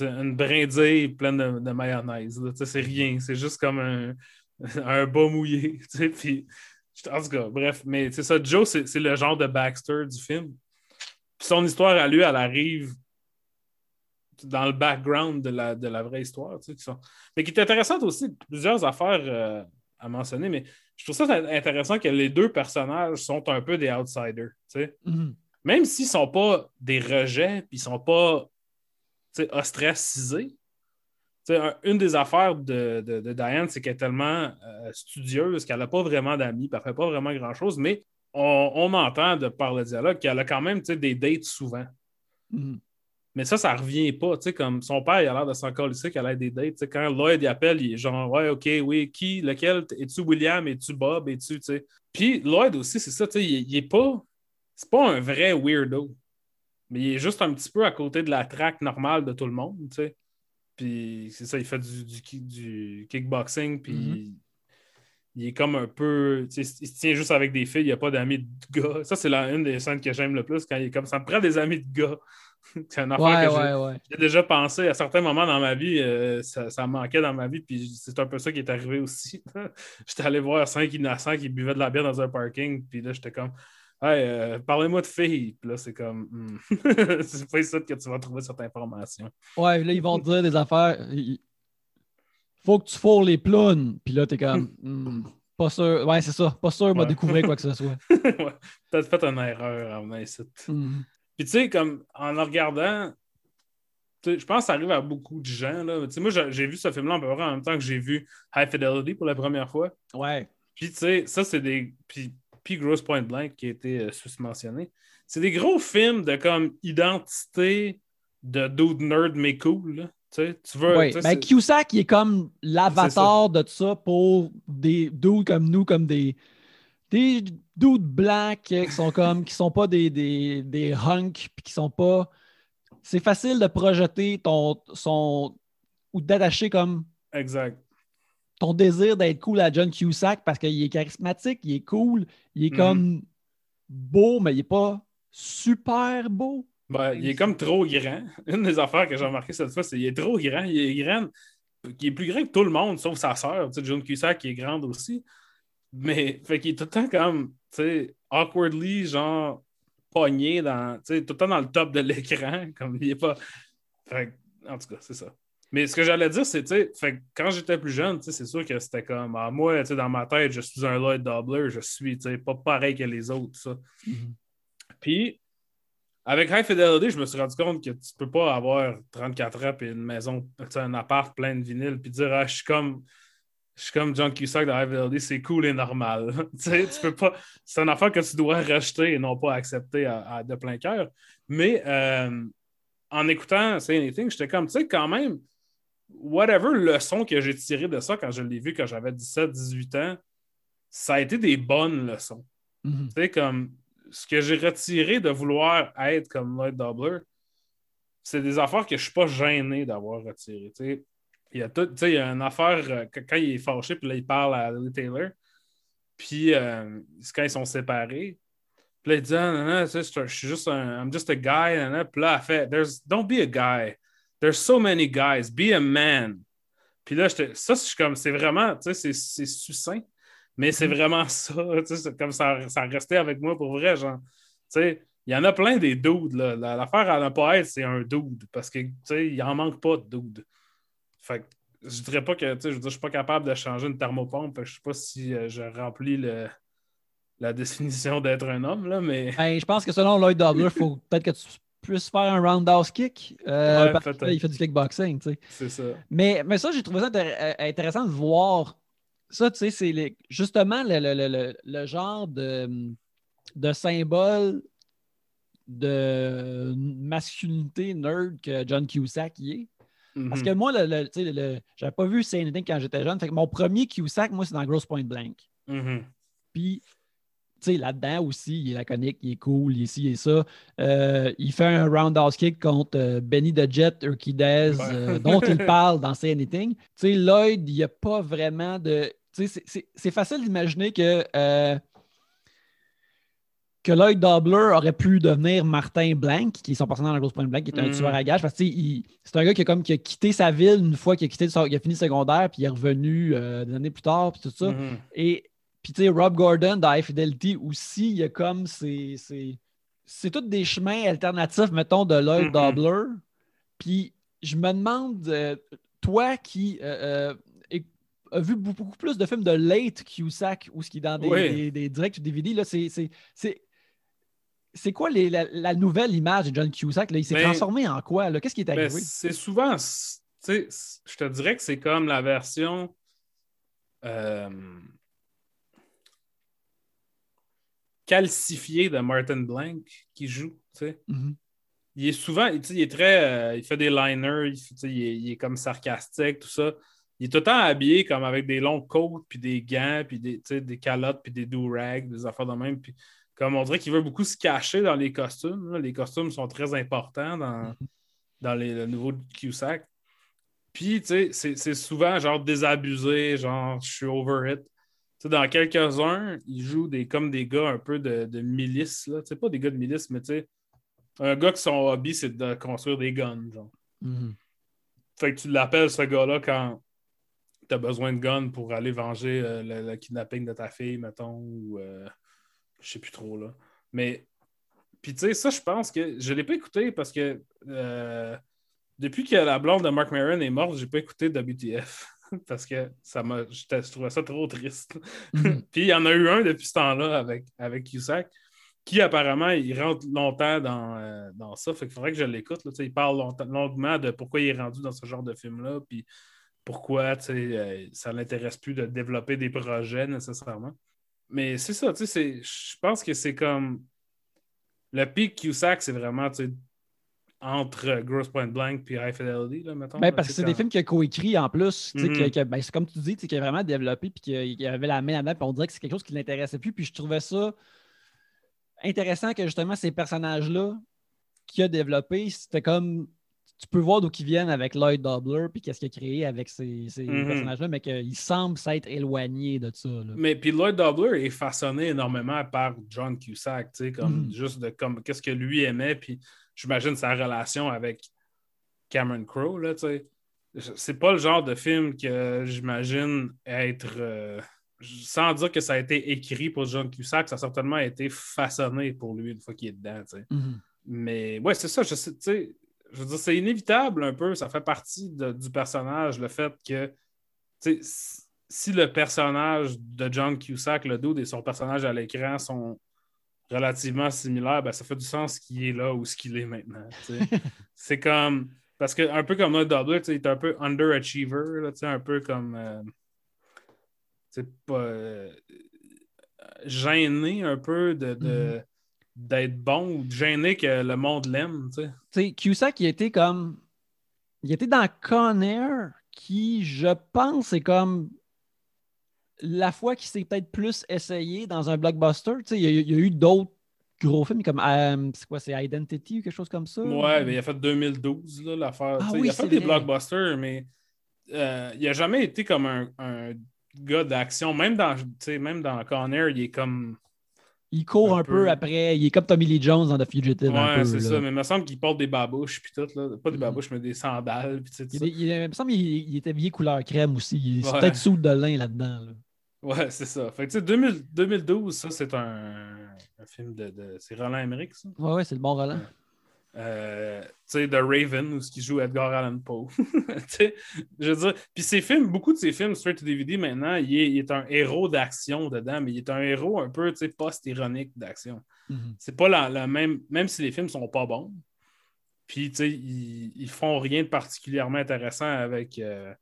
B: une brindille pleine de, de mayonnaise. C'est rien. C'est juste comme un, *laughs* un bas mouillé. *laughs* Puis, en tout cas, bref. Mais c'est ça, Joe, c'est le genre de Baxter du film. Puis son histoire à lui, elle arrive dans le background de la, de la vraie histoire. Qui sont... Mais qui est intéressante aussi, plusieurs affaires euh, à mentionner, mais je trouve ça intéressant que les deux personnages sont un peu des outsiders.
A: Mhm.
B: Même s'ils ne sont pas des rejets, puis ils ne sont pas ostracisés. Un- une des affaires de, de- de Diane, c'est qu'elle est tellement euh, studieuse qu'elle n'a pas vraiment d'amis, elle ne fait pas vraiment grand-chose, mais on, on entend de par le dialogue qu'elle a quand même des dates souvent.
A: Mhm.
B: Mais ça, ça revient pas. Tu sais, comme son père, il a l'air de s'en colisser qu'elle a des dates. Tu sais, quand Lloyd il appelle, il est genre, ouais, OK, oui, qui, lequel, es-tu William, es-tu Bob, es-tu, tu sais. Puis Lloyd aussi, c'est ça, tu sais, il, il est pas, c'est pas un vrai weirdo. Mais il est juste un petit peu à côté de la traque normale de tout le monde, tu sais. Puis c'est ça, il fait du, du, ki- du kickboxing, puis
A: Mhm.
B: il est comme un peu. tu sais, Il se tient juste avec des filles, il n'y a pas d'amis de gars. Ça, c'est une des scènes que j'aime le plus quand il est comme ça me prend des amis de gars. *laughs* c'est une affaire
A: Ouais,
B: que j'ai-
A: ouais, ouais.
B: j'ai déjà pensé à certains moments dans ma vie, euh, ça, ça manquait dans ma vie, puis c'est un peu ça qui est arrivé aussi. *laughs* j'étais allé voir cinq innocents qui buvaient de la bière dans un parking, puis là, j'étais comme, hey, euh, parlez-moi de filles. Puis là, c'est comme, Hmm. *laughs* c'est pas ici que tu vas trouver cette information.
A: Ouais, là, ils vont te dire des affaires. Il- Faut que tu fourres les plounes. Puis là, t'es comme, Hmm, pas sûr. Ouais, c'est ça. Pas sûr, m'a
B: Ouais.
A: découvrir quoi que ce soit.
B: ouais, peut-être fait une erreur en venant ici.
A: Mhm.
B: Puis tu sais, comme en le regardant, je pense que ça arrive à beaucoup de gens. Là. Moi, j'ai vu ce film-là près en même temps que j'ai vu High Fidelity pour la première fois.
A: Ouais.
B: Puis, tu sais, ça, c'est des. Puis, puis Gross Point Blank qui a été euh, sous-mentionné. C'est des gros films de comme identité de dude nerd mais cool. là. Tu veux. Sais,
A: Ben, Cusack, il est comme l'avatar de ça pour des dudes comme nous, comme des. Des dudes blancs qui sont comme qui sont pas des, des, des hunks puis qui sont pas c'est facile de projeter ton son ou d'attacher comme
B: Exact.
A: ton désir d'être cool à John Cusack parce qu'il est charismatique, il est cool, il est
B: Mhm.
A: comme beau, mais il n'est pas super beau.
B: Ben, il est comme trop grand. *laughs* Une des affaires que j'ai remarqué cette fois, c'est qu'il est trop grand. Il est grand. Il est plus grand que tout le monde, sauf sa sœur, tu sais, John Cusack, qui est grande aussi. Mais, fait qu'il est tout le temps comme, tu sais, awkwardly, genre, pogné dans, tu sais, tout le temps dans le top de l'écran, *laughs* comme il est pas. Fait en tout cas, c'est ça. Mais ce que j'allais dire, c'est, tu sais, quand j'étais plus jeune, tu sais, c'est sûr que c'était comme, ah, moi, tu sais, dans ma tête, je suis un Lloyd Doubler, je suis, tu sais, pas pareil que les autres, ça. Puis, avec High Fidelity, je me suis rendu compte que tu peux pas avoir 34 ans et une maison, tu sais, un appart plein de vinyles, puis dire, ah, je suis comme. Je suis comme John Cusack High Fidelity, c'est cool et normal. *laughs* tu sais, tu peux pas. C'est une affaire que tu dois rejeter et non pas accepter à- à- de plein cœur. Mais euh, en écoutant Say Anything, j'étais comme, tu sais, quand même, whatever leçon que j'ai tiré de ça quand je l'ai vu quand j'avais 17, 18 ans, ça a été des bonnes leçons.
A: Mhm.
B: Tu sais, comme ce que j'ai retiré de vouloir être comme Lloyd Doubler, c'est des affaires que je suis pas gêné d'avoir retiré. Tu sais, il y a tout, tu sais, il y a une affaire euh, quand il est fâché, puis là, il parle à Lily Taylor, puis euh, c'est quand ils sont séparés. Puis là, il dit, ah, non, non, je suis- juste un, I'm just a guy, nan. Puis là, elle fait, There's, don't be a guy. There's so many guys. Be a man. Puis là, ça, je suis comme, c'est vraiment, tu sais, c'est- succinct, mais c'est vraiment *laughs* ça, tu sais, comme ça, ça restait avec moi pour vrai, genre, tu sais, il y en a plein des dudes, L'affaire à ne pas être, c'est un dude, parce que, tu sais, il en manque pas de dude. Fait que, je dirais pas que, tu sais, je veux dire, je suis pas capable de changer une thermopompe, je sais pas si euh, je remplis le, la définition d'être un homme, là, mais...
A: Ben, je pense que selon Lloyd Doubler, il faut *laughs* peut-être que tu puisses faire un roundhouse kick. euh,
B: Ouais,
A: parce fait du kickboxing, tu sais.
B: C'est ça.
A: Mais, mais ça, j'ai trouvé ça euh, intéressant de voir. Ça, tu sais, c'est les- justement le, le- le- le- le genre de, de symbole de masculinité nerd que John Cusack y est. Parce que
B: Mhm.
A: moi, le, le- tu sais, le- j'avais pas vu Say Anything quand j'étais jeune. Fait que mon premier Cusack, moi, c'est dans Gross Point Blank.
B: Mhm.
A: Puis, tu sais, là-dedans aussi, il est laconique, il est cool, il est ci, il est ça. Euh, il fait un roundhouse kick contre euh, Benny the Jet Urquidez,
B: Ouais.
A: euh, dont il *laughs* parle dans Say Anything. Tu sais, Lloyd, il n'y a pas vraiment de. Tu sais, c'est facile d'imaginer que. Que Lloyd Dobler aurait pu devenir Martin Blank, qui est son personnage dans Grosse Point Blank, qui est un
B: Mhm.
A: tueur à gages, parce que c'est un gars qui a, comme, qui a quitté sa ville une fois qu'il a, quitté, il a fini le secondaire, puis il est revenu euh, des années plus tard, puis tout ça.
B: Mhm.
A: Et puis, tu sais, Rob Gordon dans High Fidelity aussi, il y a comme c'est. C'est c'est tous des chemins alternatifs, mettons, de Lloyd
B: Mhm.
A: Dobler. Puis, je me demande, euh, toi qui euh, euh, é- a vu beaucoup plus de films de late Cusack ou ce qui est dans des,
B: Oui.
A: des, des directs ou DVD, là, c'est. C'est- quoi les- la, la nouvelle image de John Cusack? Là? Il s'est
B: Ben,
A: transformé en quoi? Qu'est-ce qui est
B: Ben,
A: arrivé?
B: c'est souvent, je te dirais que c'est comme la version euh, calcifiée de Martin Blank qui joue.
A: Mhm.
B: Il est souvent, il est très, euh, il fait des liners, il, est, il est comme sarcastique, tout ça. Il est tout le temps habillé comme avec des longs coats, puis des gants, puis des, des calottes, puis des do-rags, des affaires de même. Puis comme on dirait qu'il veut beaucoup se cacher dans les costumes. là. Les costumes sont très importants dans, dans les, le nouveau Cusack. Puis, tu sais, c'est- souvent genre désabusé, genre je suis over it. Tu sais, dans quelques-uns, il joue des, comme des gars un peu de, de milice. Là. Tu sais, pas des gars de milice, mais tu sais, un gars qui son hobby, c'est de construire des guns. Genre.
A: Mhm.
B: Fait que tu l'appelles ce gars-là quand tu as besoin de guns pour aller venger euh, le, le kidnapping de ta fille, mettons, ou euh, je sais plus trop là. Mais puis tu sais, ça, je pense que je l'ai pas écouté parce que euh, depuis que la blonde de Mark Maron est morte, j'ai pas écouté WTF. *laughs* parce que ça m'a. Je trouvais ça trop triste.
A: Mhm. *laughs*
B: Puis il y en a eu un depuis ce temps-là avec, avec Cusack, qui apparemment, il rentre longtemps dans, euh, dans ça. Fait qu'il faudrait que je l'écoute. là. Il parle longuement de pourquoi il est rendu dans ce genre de film-là, puis pourquoi tu sais, euh, ça ne l'intéresse plus de développer des projets nécessairement. Mais c'est ça, tu sais, je pense que c'est comme. Le pic Cusack, c'est vraiment tu sais, entre Gross Point Blank et High Fidelity, là, mettons.
A: Ben, parce que c'est des films qu'il a coécrit en plus. tu sais, que- que- ben, c'est comme tu dis, qu'il a vraiment développé puis qu'il avait la main là-dedans. Puis on dirait que c'est quelque chose qui ne l'intéressait plus. Puis je trouvais ça intéressant que justement ces personnages-là qu'il a développé, c'était comme tu peux voir d'où ils viennent avec Lloyd Dobler puis qu'est-ce qu'il a créé avec ces, ces
B: Mhm.
A: personnages-là, mais qu'il semble s'être éloigné de ça. là.
B: Mais puis Lloyd Dobler est façonné énormément par John Cusack, tu sais, comme
A: Mhm.
B: juste de comme qu'est-ce que lui aimait, puis j'imagine sa relation avec Cameron Crowe, là, tu sais. C'est pas le genre de film que j'imagine être. euh, sans dire que ça a été écrit pour John Cusack, ça a certainement été façonné pour lui une fois qu'il est dedans, tu sais.
A: Mhm.
B: Mais ouais, c'est ça, je sais, tu sais, je veux dire, c'est inévitable un peu, ça fait partie de- du personnage, le fait que, si- le personnage de John Cusack, le dude et son personnage à l'écran sont relativement similaires, ben, ça fait du sens qu'il est là ou ce qu'il est maintenant. *laughs* c'est comme, parce que un peu comme notre double, il est un peu underachiever, là, un peu comme, euh, tu sais, pas, euh, gêné un peu de, de- d'être bon ou gêné que le monde l'aime, tu sais.
A: Tu sais, Cusack, il était comme. Il était dans Con Air, qui, je pense, c'est comme la fois qu'il s'est peut-être plus essayé dans un blockbuster. Tu sais, il y a, il y a eu d'autres gros films comme. euh, c'est quoi, c'est Identity ou quelque chose comme ça?
B: Ouais, mais il a fait 2012, là, l'affaire.
A: Ah oui,
B: il a fait des
A: vrai.
B: blockbusters, mais euh, il a jamais été comme un, un gars d'action. Même dans, même dans Con Air, il est comme.
A: Il court
B: Un
A: un, peu.
B: peu.
A: après. Il est comme Tommy Lee Jones dans The Fugitive.
B: Ouais, c'est ça. Mais il me semble qu'il porte des babouches, puis tout, là. Pas des
A: Mhm.
B: babouches, mais des sandales, puis tout
A: Il,
B: ça.
A: est- il est- il me semble qu'il il était habillé couleur crème aussi. Il
B: Ouais.
A: peut-être sous de lin là-dedans. là.
B: Ouais, c'est ça. Fait que, tu sais, 2000 2012, ça, c'est un, un film de. de- C'est Roland Emmerich, ça?
A: Ouais, ouais, c'est le bon Roland.
B: Euh, tu sais, The Raven, où ce qui joue Edgar Allan Poe. *laughs* Je veux dire, puis ces films, beaucoup de ces films straight to DVD maintenant, il est, il est un héros d'action dedans, mais il est un héros un peu, tu sais, post-ironique d'action.
A: Mhm.
B: C'est pas la, la même, même si les films sont pas bons, puis tu sais, ils, ils font rien de particulièrement intéressant avec, euh,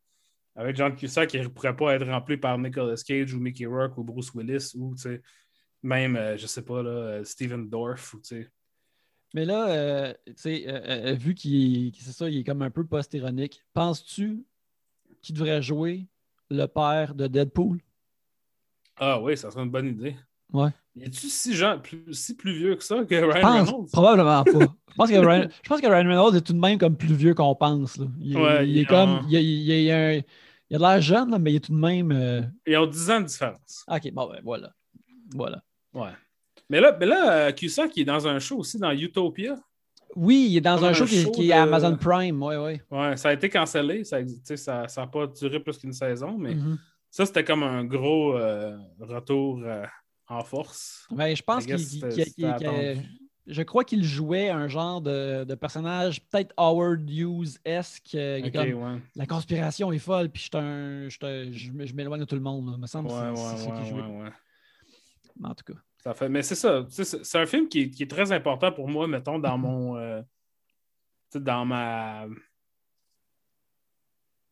B: avec John Cusack qui pourrait pas être rempli par Nicolas Cage ou Mickey Rourke ou Bruce Willis ou, tu sais, même, euh, je sais pas, là, euh, Steven Dorff ou, tu sais,
A: Mais là, euh, tu sais, euh, euh, vu qu'il est- c'est ça, il est comme un peu post-ironique, penses-tu qu'il devrait jouer le père de Deadpool?
B: Ah oui, ça serait une bonne idée.
A: Ouais.
B: Es-tu si, plus, si plus vieux que ça que Ryan
A: pense
B: Reynolds?
A: probablement pas. *laughs* Je pense, que Ryan, je pense que Ryan Reynolds est tout de même comme plus vieux qu'on pense. là. Il, est-
B: Ouais,
A: il est
B: il-
A: comme.
B: ah.
A: Il, a- il a- de l'air jeune, là, mais il est tout de même. euh,
B: Ils ont 10 ans de différence.
A: Ok, bon, ben voilà. Voilà.
B: Ouais. Mais là, mais là euh, Cusack il est dans un show aussi dans Utopia.
A: Oui, il est dans un
B: un
A: show qui,
B: show
A: qui est Amazon Prime. Ouais, ouais.
B: Ouais, ça a été cancellé. Ça n'a ça, ça a pas duré plus qu'une saison, mais
A: Mhm.
B: ça, c'était comme un gros euh, retour euh, en force.
A: Ben, je pense qu'il. je crois qu'il jouait un genre de, de personnage, peut-être Howard Hughes-esque. qui
B: ouais.
A: la conspiration est folle, puis je, un- m'éloigne de tout le monde. là. me semble
B: Ouais, ouais,
A: ça En tout cas.
B: Ça fait... Mais c'est ça. C'est un film qui est, qui est très important pour moi, mettons, dans mon. euh, tu sais, dans ma.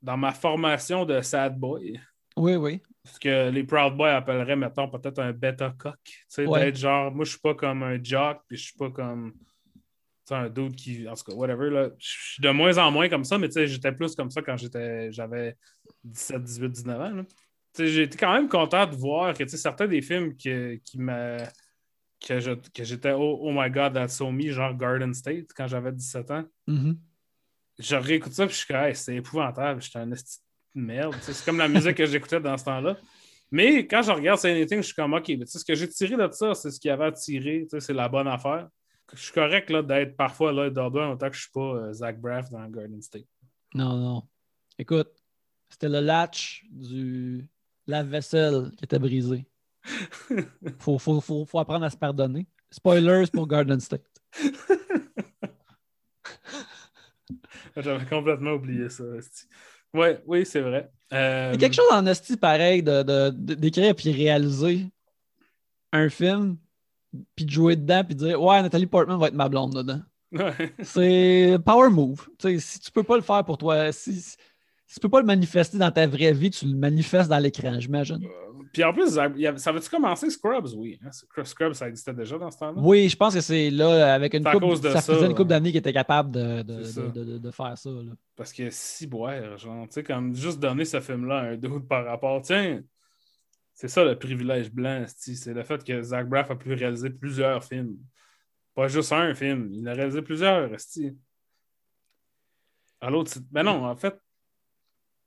B: Dans ma formation de sad boy.
A: Oui, oui.
B: Ce que les Proud Boys appelleraient, mettons, peut-être un bêta coq. Tu sais,
A: Ouais.
B: d'être genre, moi, je suis pas comme un jock, puis je suis pas comme. Tu sais, un dude qui. En tout cas, whatever, là. Je suis de moins en moins comme ça, mais tu sais, j'étais plus comme ça quand j'étais j'avais 17, 18, 19 ans, là. J'ai été quand même content de voir que certains des films que, qui m'a. Que, je- que j'étais oh, oh my god, that's so me, genre Garden State, quand j'avais 17 ans.
A: Mhm.
B: Je réécoute ça, puis je suis comme, Hey, c'est épouvantable, j'étais un esti de merde. C'est comme la musique que j'écoutais dans ce temps-là. Mais quand je regarde Say Anything, je suis comme, OK, mais ce que j'ai tiré de ça, c'est ce qu'il y avait à tirer, c'est la bonne affaire. Je suis correct là, d'être parfois là, Dublin, autant que je suis pas euh, Zach Braff dans Garden State.
A: Non, non. Écoute, c'était le latch du lave-vaisselle qui était brisé. *laughs* Faut, faut, faut, faut apprendre à se pardonner. Spoilers pour Garden State. *laughs*
B: J'avais complètement oublié ça. Ouais, oui, c'est vrai. Euh,
A: Il y a quelque chose en esti pareil de, de- de- d'écrire puis réaliser un film, puis de jouer dedans, puis de dire Ouais, Nathalie Portman va être ma blonde dedans.
B: ouais.
A: C'est power move. Tu sais, si tu peux pas le faire pour toi, si, si tu peux pas le manifester dans ta vraie vie, tu le manifestes dans l'écran, j'imagine.
B: Puis en plus, avait- ça avait-tu commencé Scrubs? Oui. hein? Scrubs, ça existait déjà dans ce temps-là?
A: Oui, je pense que c'est là, avec une
B: de
A: ça,
B: ça,
A: faisait une couple d'années qu'il était capable de, de, de,
B: ça.
A: de- faire ça. là.
B: Parce que si boire, genre, tu sais, comme juste donner ce film-là à un dude par rapport, tiens, c'est ça le privilège blanc, c'est le fait que Zach Braff a pu réaliser plusieurs films. Pas juste un film. Il a réalisé plusieurs, Resti. À l'autre, ben non, en fait,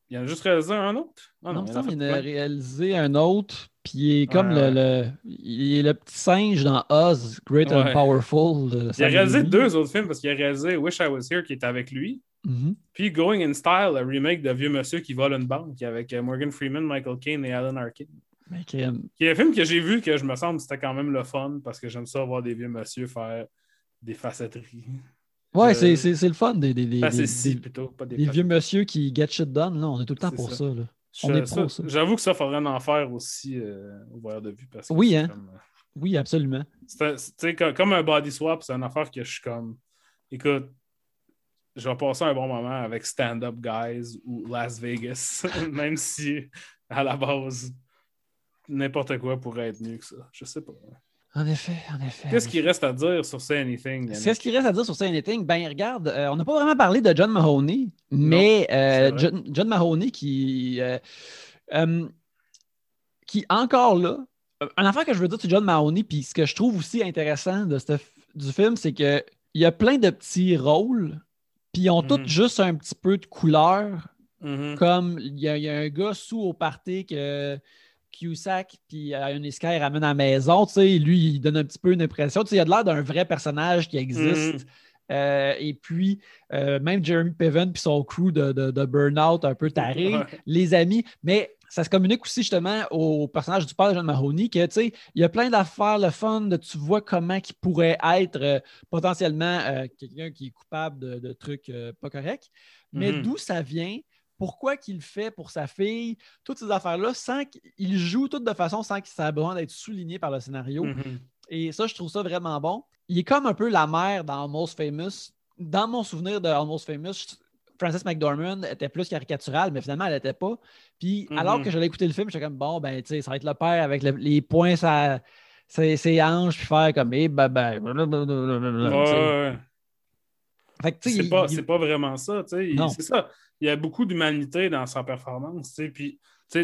B: il a juste réalisé un autre?
A: Ah non, il, a, réalisé un autre, puis il est comme le, il est le petit singe dans Oz, Great and Powerful.
B: il a réalisé deux autres films parce qu'il a réalisé Wish I Was Here qui est avec lui.
A: Mm-hmm.
B: Puis Going in Style, le remake de Vieux Monsieur qui vole une banque avec euh, Morgan Freeman, Michael Caine et Alan Arkin.
A: Qui est
B: un film que j'ai vu que je me semble c'était quand même le fun parce que j'aime ça voir des vieux monsieur faire des facetteries.
A: Ouais, c'est le fun des, des, des,
B: plutôt, pas des,
A: vieux monsieur qui get shit done. Là. On est tout le temps pour ça. là. On est
B: ça. J'avoue que ça, faudrait en faire aussi euh, au voyeur de vue. Parce que
A: oui, hein?
B: Comme, euh,
A: oui, absolument.
B: C'est comme un body swap, c'est une affaire que je suis comme. Écoute, je vais passer un bon moment avec Stand Up Guys ou Las Vegas, *laughs* même si à la base, n'importe quoi pourrait être mieux que ça. Je sais pas.
A: En effet, en effet.
B: Qu'est-ce qu'il reste à dire sur Say Anything?
A: Qu'est-ce qu'il reste à dire sur Say Anything? Ben, regarde, euh, on n'a pas vraiment parlé de John Mahoney, mais euh, John, Mahoney qui, euh, qui encore là, une affaire que je veux dire sur John Mahoney, puis ce que je trouve aussi intéressant de du film, c'est qu'il y a plein de petits rôles, puis ils ont tous mhm. juste un petit peu de couleur.
B: Mhm.
A: Comme il y, a un gars sous au party que Cusack puis euh, Sky ramène à la maison, tu sais, lui, il donne un petit peu une impression. Tu sais, il a l'air d'un vrai personnage qui existe. Mm-hmm. Euh, et puis, euh, même Jeremy Piven puis son crew de, de, Burnout un peu taré, les amis. Mais ça se communique aussi justement au personnage du père de John Mahoney que, tu sais, il y a plein d'affaires, le fun, de, tu vois comment il pourrait être potentiellement quelqu'un qui est coupable de, trucs pas corrects. Mais mm-hmm. d'où ça vient? Pourquoi qu'il fait pour sa fille, toutes ces affaires-là, sans qu'il joue tout de façon sans qu'il ait besoin d'être souligné par le scénario.
B: Mm-hmm.
A: Et ça, je trouve ça vraiment bon. Il est comme un peu la mère dans Almost Famous. Dans mon souvenir de Almost Famous, Frances McDormand était plus caricaturale, mais finalement, elle n'était pas. Puis, mm-hmm. alors que j'allais écouter le film, j'étais comme, bon, ben, tu sais, ça va être le père avec les points, ça, ses, hanches, puis faire comme, eh, ben, ben,
B: ouais, c'est pas, pas, vraiment ça, tu sais. C'est ça il y a beaucoup d'humanité dans sa performance. Puis,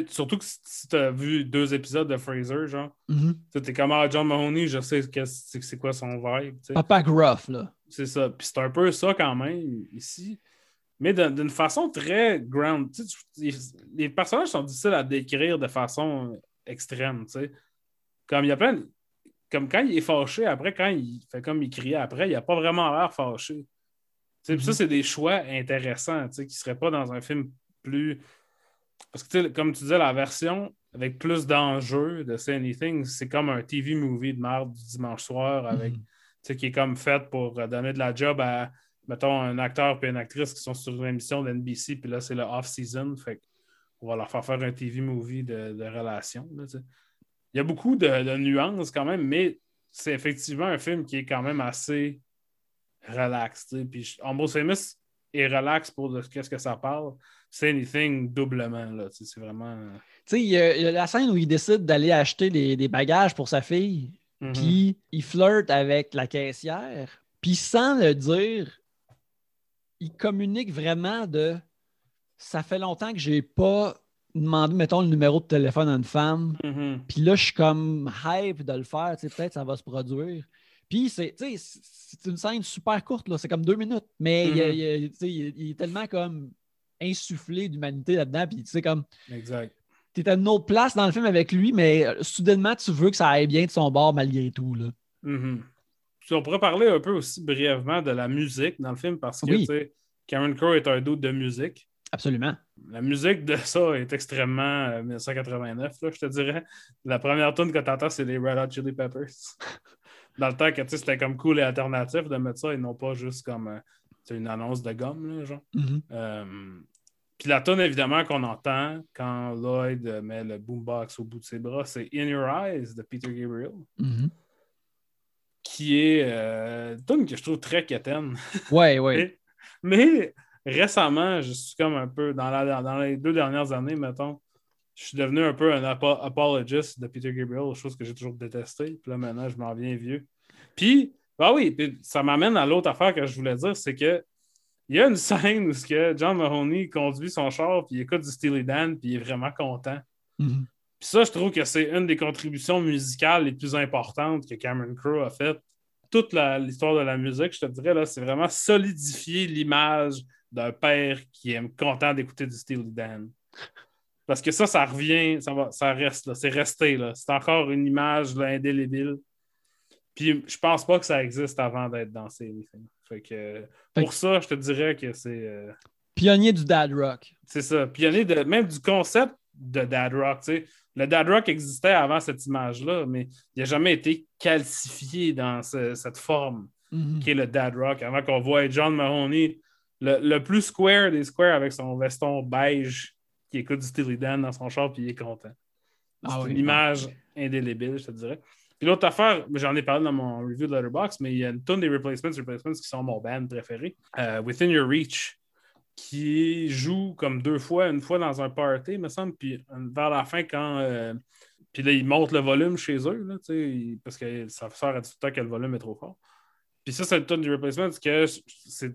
B: surtout que si tu as vu deux épisodes de Fraser, genre, tu es comme ah, John Mahoney, je sais c'est quoi son vibe.
A: Papa Gruff, là.
B: C'est ça. Puis c'est un peu ça quand même ici. Mais d'une façon très ground. Les personnages sont difficiles à décrire de façon extrême. sais Comme il y a plein. Comme quand il est fâché, après, quand il fait comme il criait après, il n'a pas vraiment l'air fâché. Ça, mhm. c'est des choix intéressants qui ne seraient pas dans un film plus. Parce que, comme tu disais, la version avec plus d'enjeux de Say Anything, c'est comme un TV movie de merde du dimanche soir avec, mhm. qui est comme fait pour donner de la job à, mettons, un acteur et une actrice qui sont sur une émission d'NBC, puis là, c'est le off-season. Fait on va leur faire faire un TV movie de, de relation. Il y a beaucoup de, nuances quand même, mais c'est effectivement un film qui est quand même assez relax. Puis Almost Famous est relax pour qu'est-ce que ça parle. C'est anything doublement. C'est vraiment.
A: Tu sais, il y, a la scène où il décide d'aller acheter des, bagages pour sa fille.
B: Mhm.
A: Puis il flirte avec la caissière. Puis sans le dire, il communique vraiment de ça fait longtemps que j'ai pas demandé, mettons, le numéro de téléphone à une femme.
B: Mhm.
A: Puis là, je suis comme hype de le faire. Peut-être ça va se produire. Puis c'est une scène super courte, là. c'est comme deux minutes, mais il, est tellement comme insufflé d'humanité là-dedans. Puis tu sais, comme.
B: Exact.
A: Tu es à une autre place dans le film avec lui, mais euh, soudainement, tu veux que ça aille bien de son bord malgré tout. Là.
B: Mm-hmm. On pourrait parler un peu aussi brièvement de la musique dans le film parce que sais, Cameron Crowe est un doute de musique.
A: Absolument.
B: La musique de ça est extrêmement 1989, euh, là, je te dirais. La première tune que tu entends, c'est les Red Hot Chili Peppers. *laughs* dans le temps que c'était comme cool et alternatif de mettre ça et non pas juste comme euh, une annonce de gomme, là, genre.
A: Mm-hmm.
B: Euh, puis la tonne, évidemment, qu'on entend quand Lloyd met le boombox au bout de ses bras, c'est In Your Eyes de Peter Gabriel.
A: Mm-hmm.
B: Qui est euh, une tonne que je trouve très quétaine. *laughs*
A: Ouais, ouais.
B: mais, récemment, je suis comme un peu, dans, la, dans les deux dernières années, mettons, je suis devenu un peu un apologist de Peter Gabriel, chose que j'ai toujours détesté. Puis là, maintenant, je m'en viens vieux. Puis, bah oui, ça m'amène à l'autre affaire que je voulais dire, c'est que il y a une scène où que John Mahoney conduit son char, puis il écoute du Steely Dan, puis il est vraiment content.
A: Mm-hmm.
B: Puis ça, je trouve que c'est une des contributions musicales les plus importantes que Cameron Crowe a faites toute l'histoire de la musique, je te dirais, là, c'est vraiment solidifier l'image d'un père qui est content d'écouter du Steely Dan. Parce que ça, ça revient, ça, va, ça reste, c'est resté. C'est encore une image indélébile. Puis je pense pas que ça existe avant d'être dans ces films. Fait que, pour ça, je te dirais que c'est. Euh,
A: pionnier du dad rock.
B: C'est ça. Pionnier de, même du concept de dad rock. Le dad rock existait avant cette image-là, mais il n'a jamais été calcifié dans cette forme mhm. qui est le dad rock. Avant qu'on voit John Mahoney, le, plus square des squares avec son veston beige qui écoute du Dan dans son char puis il est content. Ah c'est une image indélébile, je te dirais. Puis l'autre affaire, j'en ai parlé dans mon review de Letterboxd, mais il y a une tonne des replacements, replacements qui sont mon band préféré. Euh, Within Your Reach, qui joue comme deux fois, une fois dans un party, me semble, puis vers la fin, quand. Euh, puis là, ils montent le volume chez eux, là, parce que ça sort à tout le temps que le volume est trop fort. Puis ça, c'est le tonne des replacements, que si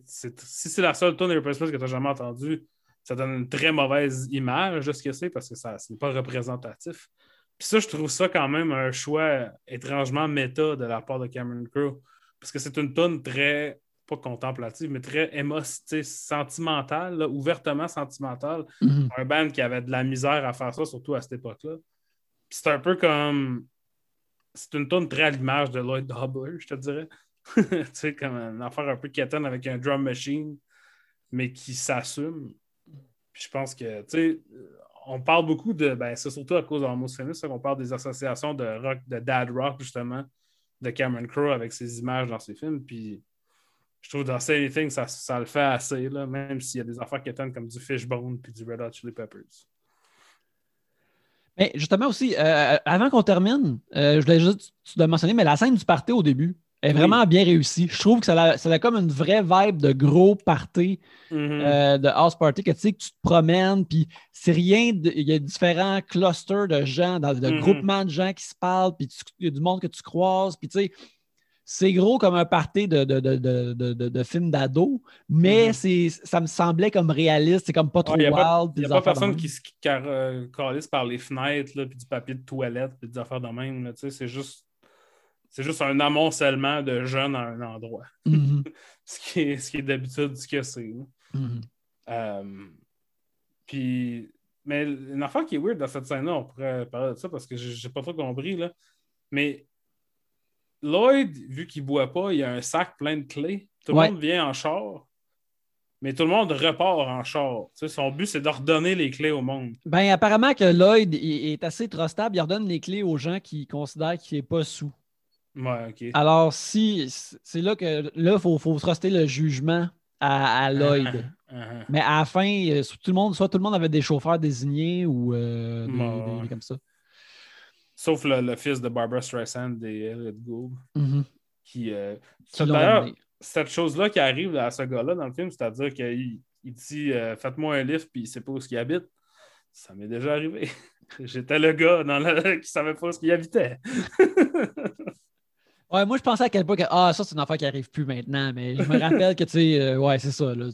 B: c'est la seule tonne des replacements que tu n'as jamais entendu, ça donne une très mauvaise image de ce que c'est parce que ça n'est pas représentatif. Puis ça, je trouve ça quand même un choix étrangement méta de la part de Cameron Crowe. Parce que c'est une tonne très, pas contemplative, mais très sentimentale, ouvertement sentimentale. Mhm. Un band qui avait de la misère à faire ça, surtout à cette époque-là. Puis c'est un peu comme. C'est une tonne très à l'image de Lloyd Dobler, je te dirais. *laughs* tu sais, comme une affaire un peu quétaine avec un drum machine, mais qui s'assume je pense que, tu sais, on parle beaucoup de, ben, c'est surtout à cause de Almost Famous, qu'on parle des associations de rock, de dad rock, justement, de Cameron Crowe avec ses images dans ses films. Puis je trouve dans Say Anything, ça, ça le fait assez, là, même s'il y a des affaires qui étonnent comme du Fishbone puis du Red Hot Chili Peppers.
A: Mais justement aussi, euh, avant qu'on termine, euh, je voulais juste te mentionner, mais la scène du party au début, est vraiment bien réussi. Je trouve que ça a, ça a, comme une vraie vibe de gros party, mm-hmm. euh, de house party, que tu sais que tu te promènes, puis c'est rien, il y a différents clusters de gens, de mm-hmm. groupements de gens qui se parlent, puis il y a du monde que tu croises, puis tu sais, c'est gros comme un party de, de, de, de film d'ado, mais mm-hmm. ça me semblait comme réaliste, c'est comme pas trop wild.
B: Il n'y a pas, personne qui se euh, calisse par les fenêtres, puis du papier de toilette, puis des affaires de même. C'est juste c'est juste un amoncellement de jeunes à un endroit. Mhm. *laughs* ce qui est, ce qui est d'habitude ce que c'est. Mhm. Euh, puis, mais une affaire qui est weird dans cette scène-là, on pourrait parler de ça parce que j'ai pas trop compris, là. Mais Lloyd, vu qu'il boit pas, il a un sac plein de clés. Tout le monde vient en char. Mais tout le monde repart en char. son but, c'est d'ordonner les clés au monde.
A: Ben, apparemment que Lloyd est assez trustable. Il ordonne les clés aux gens qui considèrent qu'il n'est pas sous. Alors, si c'est là que là, il faut, faut truster le jugement à, Lloyd. Uh-huh, uh-huh. Mais à la fin, euh, tout le monde, soit tout le monde avait des chauffeurs désignés ou euh, des, comme ça.
B: Sauf le, fils de Barbara Streisand et Elliot Gould. Mm-hmm. Qui, euh, D'ailleurs, cette chose-là qui arrive à ce gars-là dans le film, c'est-à-dire qu'il il dit Faites-moi un lift, puis il ne sait pas où il habite. Ça m'est déjà arrivé. *laughs* J'étais le gars dans *laughs* qui ne savait pas où il habitait. *laughs*
A: Ouais, moi, je pensais à quel point que ah, ça, c'est une affaire qui n'arrive plus maintenant, mais je me rappelle que, tu sais, euh, ouais, c'est ça. Là,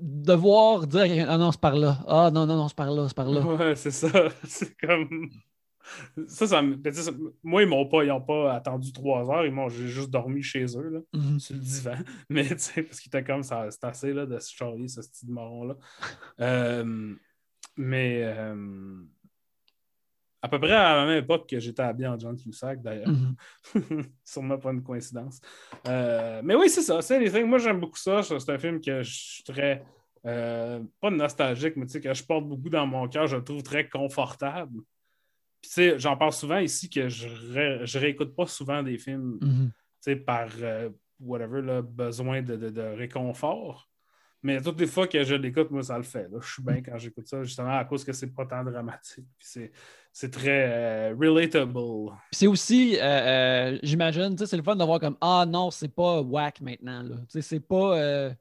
A: devoir dire ah non, c'est par là. Ah non, non, non, c'est par là, c'est par là.
B: Ouais, c'est ça. *laughs* C'est comme. Ça, ça, moi, ils m'ont pas, ils ont pas attendu trois heures, ils m'ont juste dormi chez eux, là, mm-hmm. sur le divan. *laughs* Mais, tu sais, parce qu'ils étaient comme ça, c'est assez là, de se charrier, ce style de marron-là. *laughs* Euh, mais. Euh, à peu près à la même époque que j'étais habillé en John Cusack, d'ailleurs. Mhm. *laughs* Sûrement pas une coïncidence. Euh, mais oui, c'est ça. C'est Moi, j'aime beaucoup ça. C'est un film que je suis très. Euh, pas nostalgique, mais tu sais, que je porte beaucoup dans mon cœur. Je le trouve très confortable. Puis, tu sais, j'en parle souvent ici que je, je réécoute pas souvent des films, mhm. tu sais, par euh, whatever, là, besoin de, de réconfort. Mais toutes les fois que je l'écoute, moi, ça le fait. Je suis bien quand j'écoute ça, justement, à cause que c'est pas tant dramatique. C'est très euh, relatable.
A: C'est aussi, euh, euh, j'imagine, c'est le fun de voir comme Ah non, c'est pas whack maintenant. C'est pas.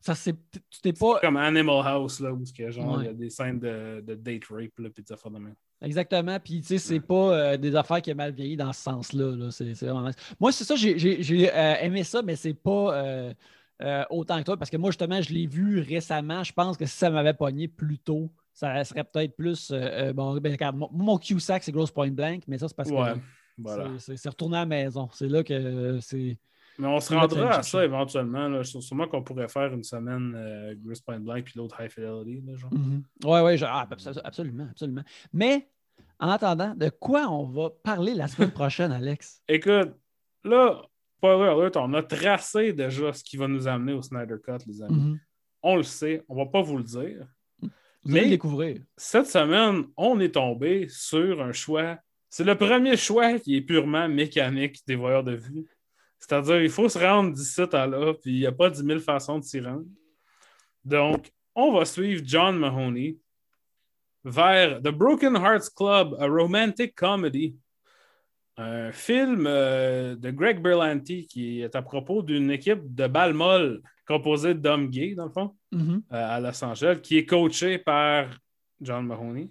A: ça, c'est. Tu t'es pas.
B: Comme Animal House, là, où genre, il y a des scènes de, de date rape, là, puis des affaires de même.
A: Exactement. Puis, tu sais, c'est pas des affaires qui ont mal vieilli dans ce sens-là. C'est vraiment... Moi, c'est ça, j'ai aimé ça, mais c'est pas. Euh, autant que toi, parce que moi, justement, je l'ai vu récemment. Je pense que si ça m'avait pogné plus tôt, ça serait peut-être plus. Euh, euh, bon, ben, mon, Q-Sac, c'est Gross Point Blank, mais ça, c'est parce
B: que. Voilà.
A: C'est- retourner à la maison. C'est là que c'est.
B: Mais on se rendra à ça éventuellement. Là. Sûrement qu'on pourrait faire une semaine euh, Gris Point Blank puis l'autre High Fidelity. Là, genre.
A: Mhm. Ouais, ah, abso- absolument, absolument. Mais en attendant, de quoi on va parler la semaine *laughs* prochaine, Alex?
B: Écoute, là, spoiler alert, on a tracé déjà ce qui va nous amener au Snyder Cut, les amis.
A: Mhm.
B: On le sait, on va pas vous le dire.
A: Vous allez
B: Mais-
A: le découvrir.
B: Cette semaine, on est tombé sur un choix. C'est le premier choix qui est purement mécanique des voyeurs de vue. C'est-à-dire, il faut se rendre d'ici à là, puis il n'y a pas 10 000 façons de s'y rendre. Donc, on va suivre John Mahoney vers The Broken Hearts Club, a romantic comedy. Un film euh, de Greg Berlanti qui est à propos d'une équipe de balles molles composée d'hommes gays, dans le fond
A: Mhm.
B: euh, à Los Angeles, qui est coaché par John Mahoney.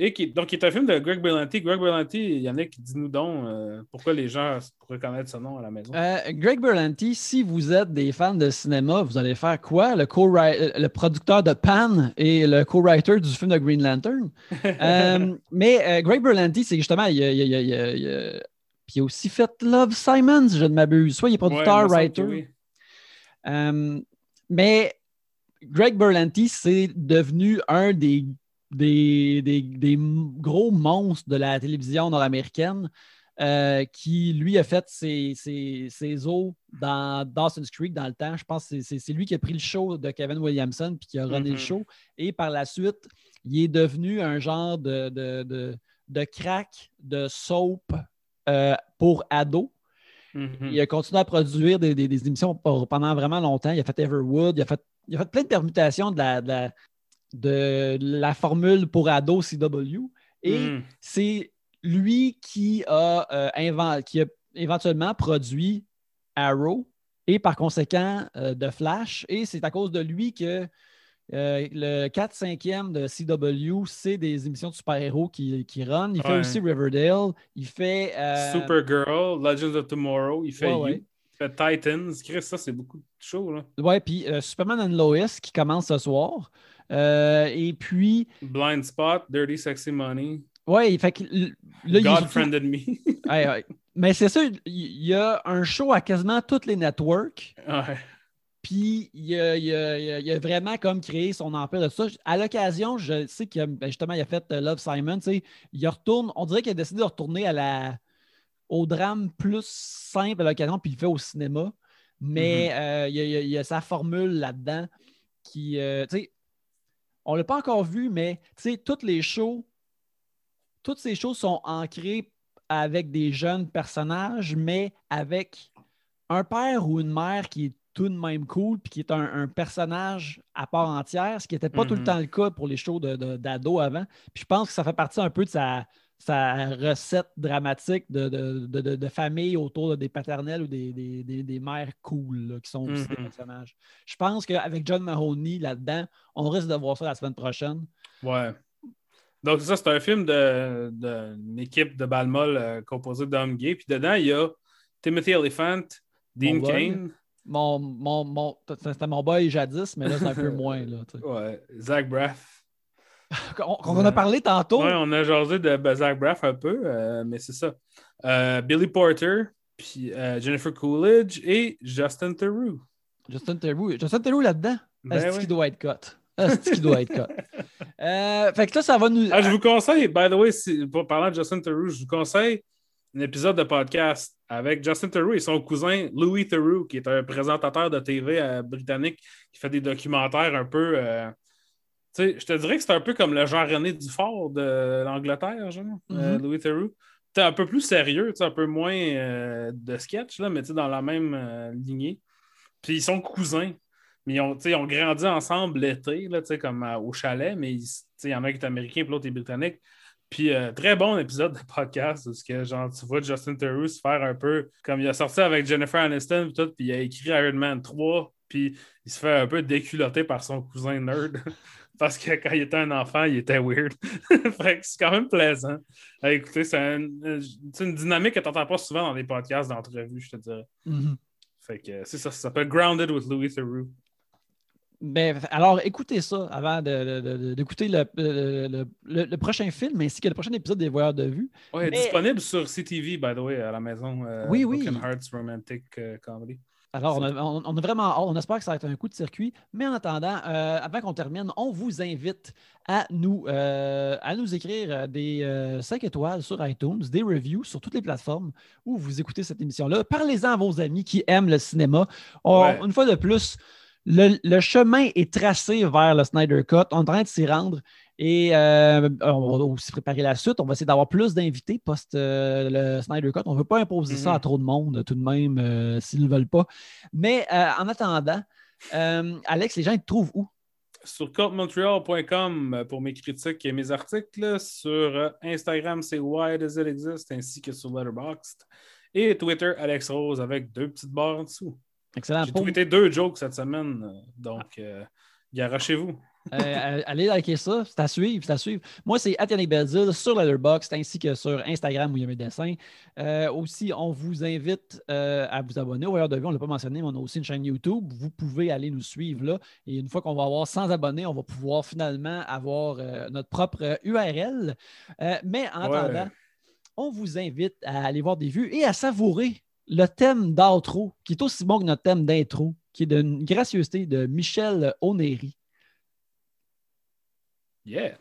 B: Et qui, donc, qui est un film de Greg Berlanti. Greg Berlanti, Yannick, dis-nous donc euh, pourquoi les gens pourraient connaître ce nom à la maison?
A: Euh, Greg Berlanti, si vous êtes des fans de cinéma, vous allez faire quoi? Le, co le producteur de Pan et le co-writer du film de Green Lantern. *laughs* Euh, mais Greg Berlanti, c'est justement, il a, il a- il a- il a- il a- puis il a aussi fait Love Simon, si je ne m'abuse. Soit il est
B: Ouais,
A: producteur,
B: il me semble
A: writer.
B: que oui.
A: Euh, mais Greg Berlanti, c'est devenu un des, des, des- des gros monstres de la télévision nord-américaine euh, qui, lui, a fait ses, ses, ses os dans Dawson's Creek dans le temps. Je pense que c'est- c'est c'est lui qui a pris le show de Kevin Williamson puis qui a runné
B: Mhm.
A: le show. Et par la suite, il est devenu un genre de, de, de, de crack, de soap euh, pour ados.
B: Mhm.
A: Il a continué à produire des, des- des émissions pendant vraiment longtemps. Il a fait Everwood, il a fait, il a fait plein de permutations de la, de la, de la formule pour ado CW. Et
B: Mhm.
A: c'est lui qui a, euh, qui a éventuellement produit Arrow et par conséquent euh, de Flash. Et c'est à cause de lui que euh, le 4-5e de CW, c'est des émissions de super-héros qui, qui run. Il fait aussi Riverdale. Il fait. euh,
B: Supergirl, Legends of Tomorrow, il fait
A: Ouais,
B: You,
A: ouais.
B: il fait Titans. Chris, ça, c'est beaucoup de shows. Là.
A: Ouais, puis euh, Superman and Lois qui commence ce soir. Euh, et puis,
B: Blind Spot, Dirty Sexy Money,
A: il fait que là, il
B: God
A: surtout-
B: Friended Me. *laughs*
A: Ouais, ouais. Mais c'est ça, il il y a un show à quasiment tous les networks.
B: ouais.
A: Puis il a, il a- il a- il vraiment comme créé son empire de ça. À l'occasion, je sais qu'il a, ben, justement, il a fait euh, Love Simon. Il retourne, on dirait qu'il a décidé de retourner à la, au drame plus simple à l'occasion, puis il le fait au cinéma. Mais euh, il, y a, il a- il sa formule là-dedans qui. euh, tu sais, on ne l'a pas encore vu, mais tu sais, toutes les shows, toutes ces choses sont ancrées avec des jeunes personnages, mais avec un père ou une mère qui est tout de même cool, puis qui est un, un personnage à part entière, ce qui n'était pas tout le
B: Mhm.
A: temps le cas pour les shows de- de- d'ado avant. Puis je pense que ça fait partie un peu de sa, sa recette dramatique de, de- de- de- famille autour de des paternels ou des, des- des- des mères cool là, qui sont aussi des
B: Mhm.
A: personnages. Je pense qu'avec John Mahoney là-dedans, on risque de voir ça la semaine prochaine.
B: Ouais. Donc, ça, c'est un film de- d'une équipe de balles molles euh, composée d'hommes gays. Puis dedans, il y a Timothy Elephant, Dean. Kane,
A: Mon, mon, mon- c'était mon boy jadis, mais là, c'est un peu *laughs* moins. Là,
B: ouais, Zach Braff.
A: Qu'on qu'on en a parlé tantôt.
B: Ouais, on a jasé de Zach Braff un peu, euh, mais c'est ça. Euh, Billy Porter, puis euh, Jennifer Coolidge et Justin Theroux.
A: Justin Theroux. Justin Theroux là-dedans?
B: Ben
A: Est-ce
B: ouais.
A: qu'il doit être cut? Est-ce qu'il doit être cut? *laughs* Fait que là, ça va nous.
B: Ah, je vous conseille, by the way, si, pour parler de Justin Theroux, je vous conseille un épisode de podcast avec Justin Theroux et son cousin Louis Theroux, qui est un présentateur de TV britannique qui fait des documentaires un peu. Je te dirais que c'est un peu comme le Jean-René Dufort de l'Angleterre, genre, euh,
A: Mhm.
B: Louis Theroux. T'es un peu plus sérieux, un peu moins euh, de sketch, là, mais dans la même euh, lignée. Puis ils sont cousins. Mais ils ont, ils grandi ensemble l'été, comme au chalet, mais il y en a un qui est américain, puis l'autre est britannique. Puis très bon épisode de podcast, parce que genre, tu vois Justin Theroux se faire un peu comme il a sorti avec Jennifer Aniston, puis tout, puis il a écrit Iron Man 3, puis il se fait un peu déculoter par son cousin nerd. *laughs* Parce que quand il était un enfant, il était weird. *laughs* fait que c'est quand même plaisant. À écouter, c'est un- c'est une dynamique que tu n'entends pas souvent dans les podcasts d'entrevue, je te dirais.
A: Mhm.
B: Fait que c'est ça, ça s'appelle Grounded with Louis Theroux.
A: Ben, alors, écoutez ça avant d'écouter de, le, le, prochain film ainsi que le prochain épisode des Voyeurs de vue.
B: Oui, disponible sur CTV, by the way, à la maison.
A: Euh, oui, oui.
B: Hearts Romantic euh, Comedy.
A: Alors, on a, vraiment on espère que ça va être un coup de circuit. Mais en attendant, euh, avant qu'on termine, on vous invite à nous, euh, à nous écrire des 5 euh, étoiles sur iTunes, des reviews sur toutes les plateformes où vous écoutez cette émission-là. Parlez-en à vos amis qui aiment le cinéma. Une fois de plus, le, chemin est tracé vers le Snyder Cut. On est en train de s'y rendre. Et euh, on va aussi préparer la suite. On va essayer d'avoir plus d'invités post euh, le Snyder Cut. On ne veut pas imposer ça à mhm. trop de monde, tout de même, euh, s'ils ne veulent pas. Mais en attendant, Alex, les gens ils te trouvent où?
B: Sur codemontreal.com pour mes critiques et mes articles. Sur Instagram, c'est Why Does It Exist, ainsi que sur Letterboxd. Et Twitter, Alex Rose, avec deux petites barres en dessous.
A: Excellent.
B: J'ai tweeté deux jokes cette semaine, donc garochez-vous.
A: Euh, allez liker ça, c'est à suivre, c'est à suivre. Moi, c'est Yannick Belzil sur Letterboxd ainsi que sur Instagram où il y a mes dessins. Euh, aussi, on vous invite euh, à vous abonner au Voyeur de Vue. On ne l'a pas mentionné, mais on a aussi une chaîne YouTube. Vous pouvez aller nous suivre là. Et une fois qu'on va avoir 100 abonnés, on va pouvoir finalement avoir notre propre URL. mais en attendant, on vous invite à aller voir des vues et à savourer le thème d'outro, qui est aussi bon que notre thème d'intro, qui est d'une gracieuseté de Michel Onéry.
B: Yeah.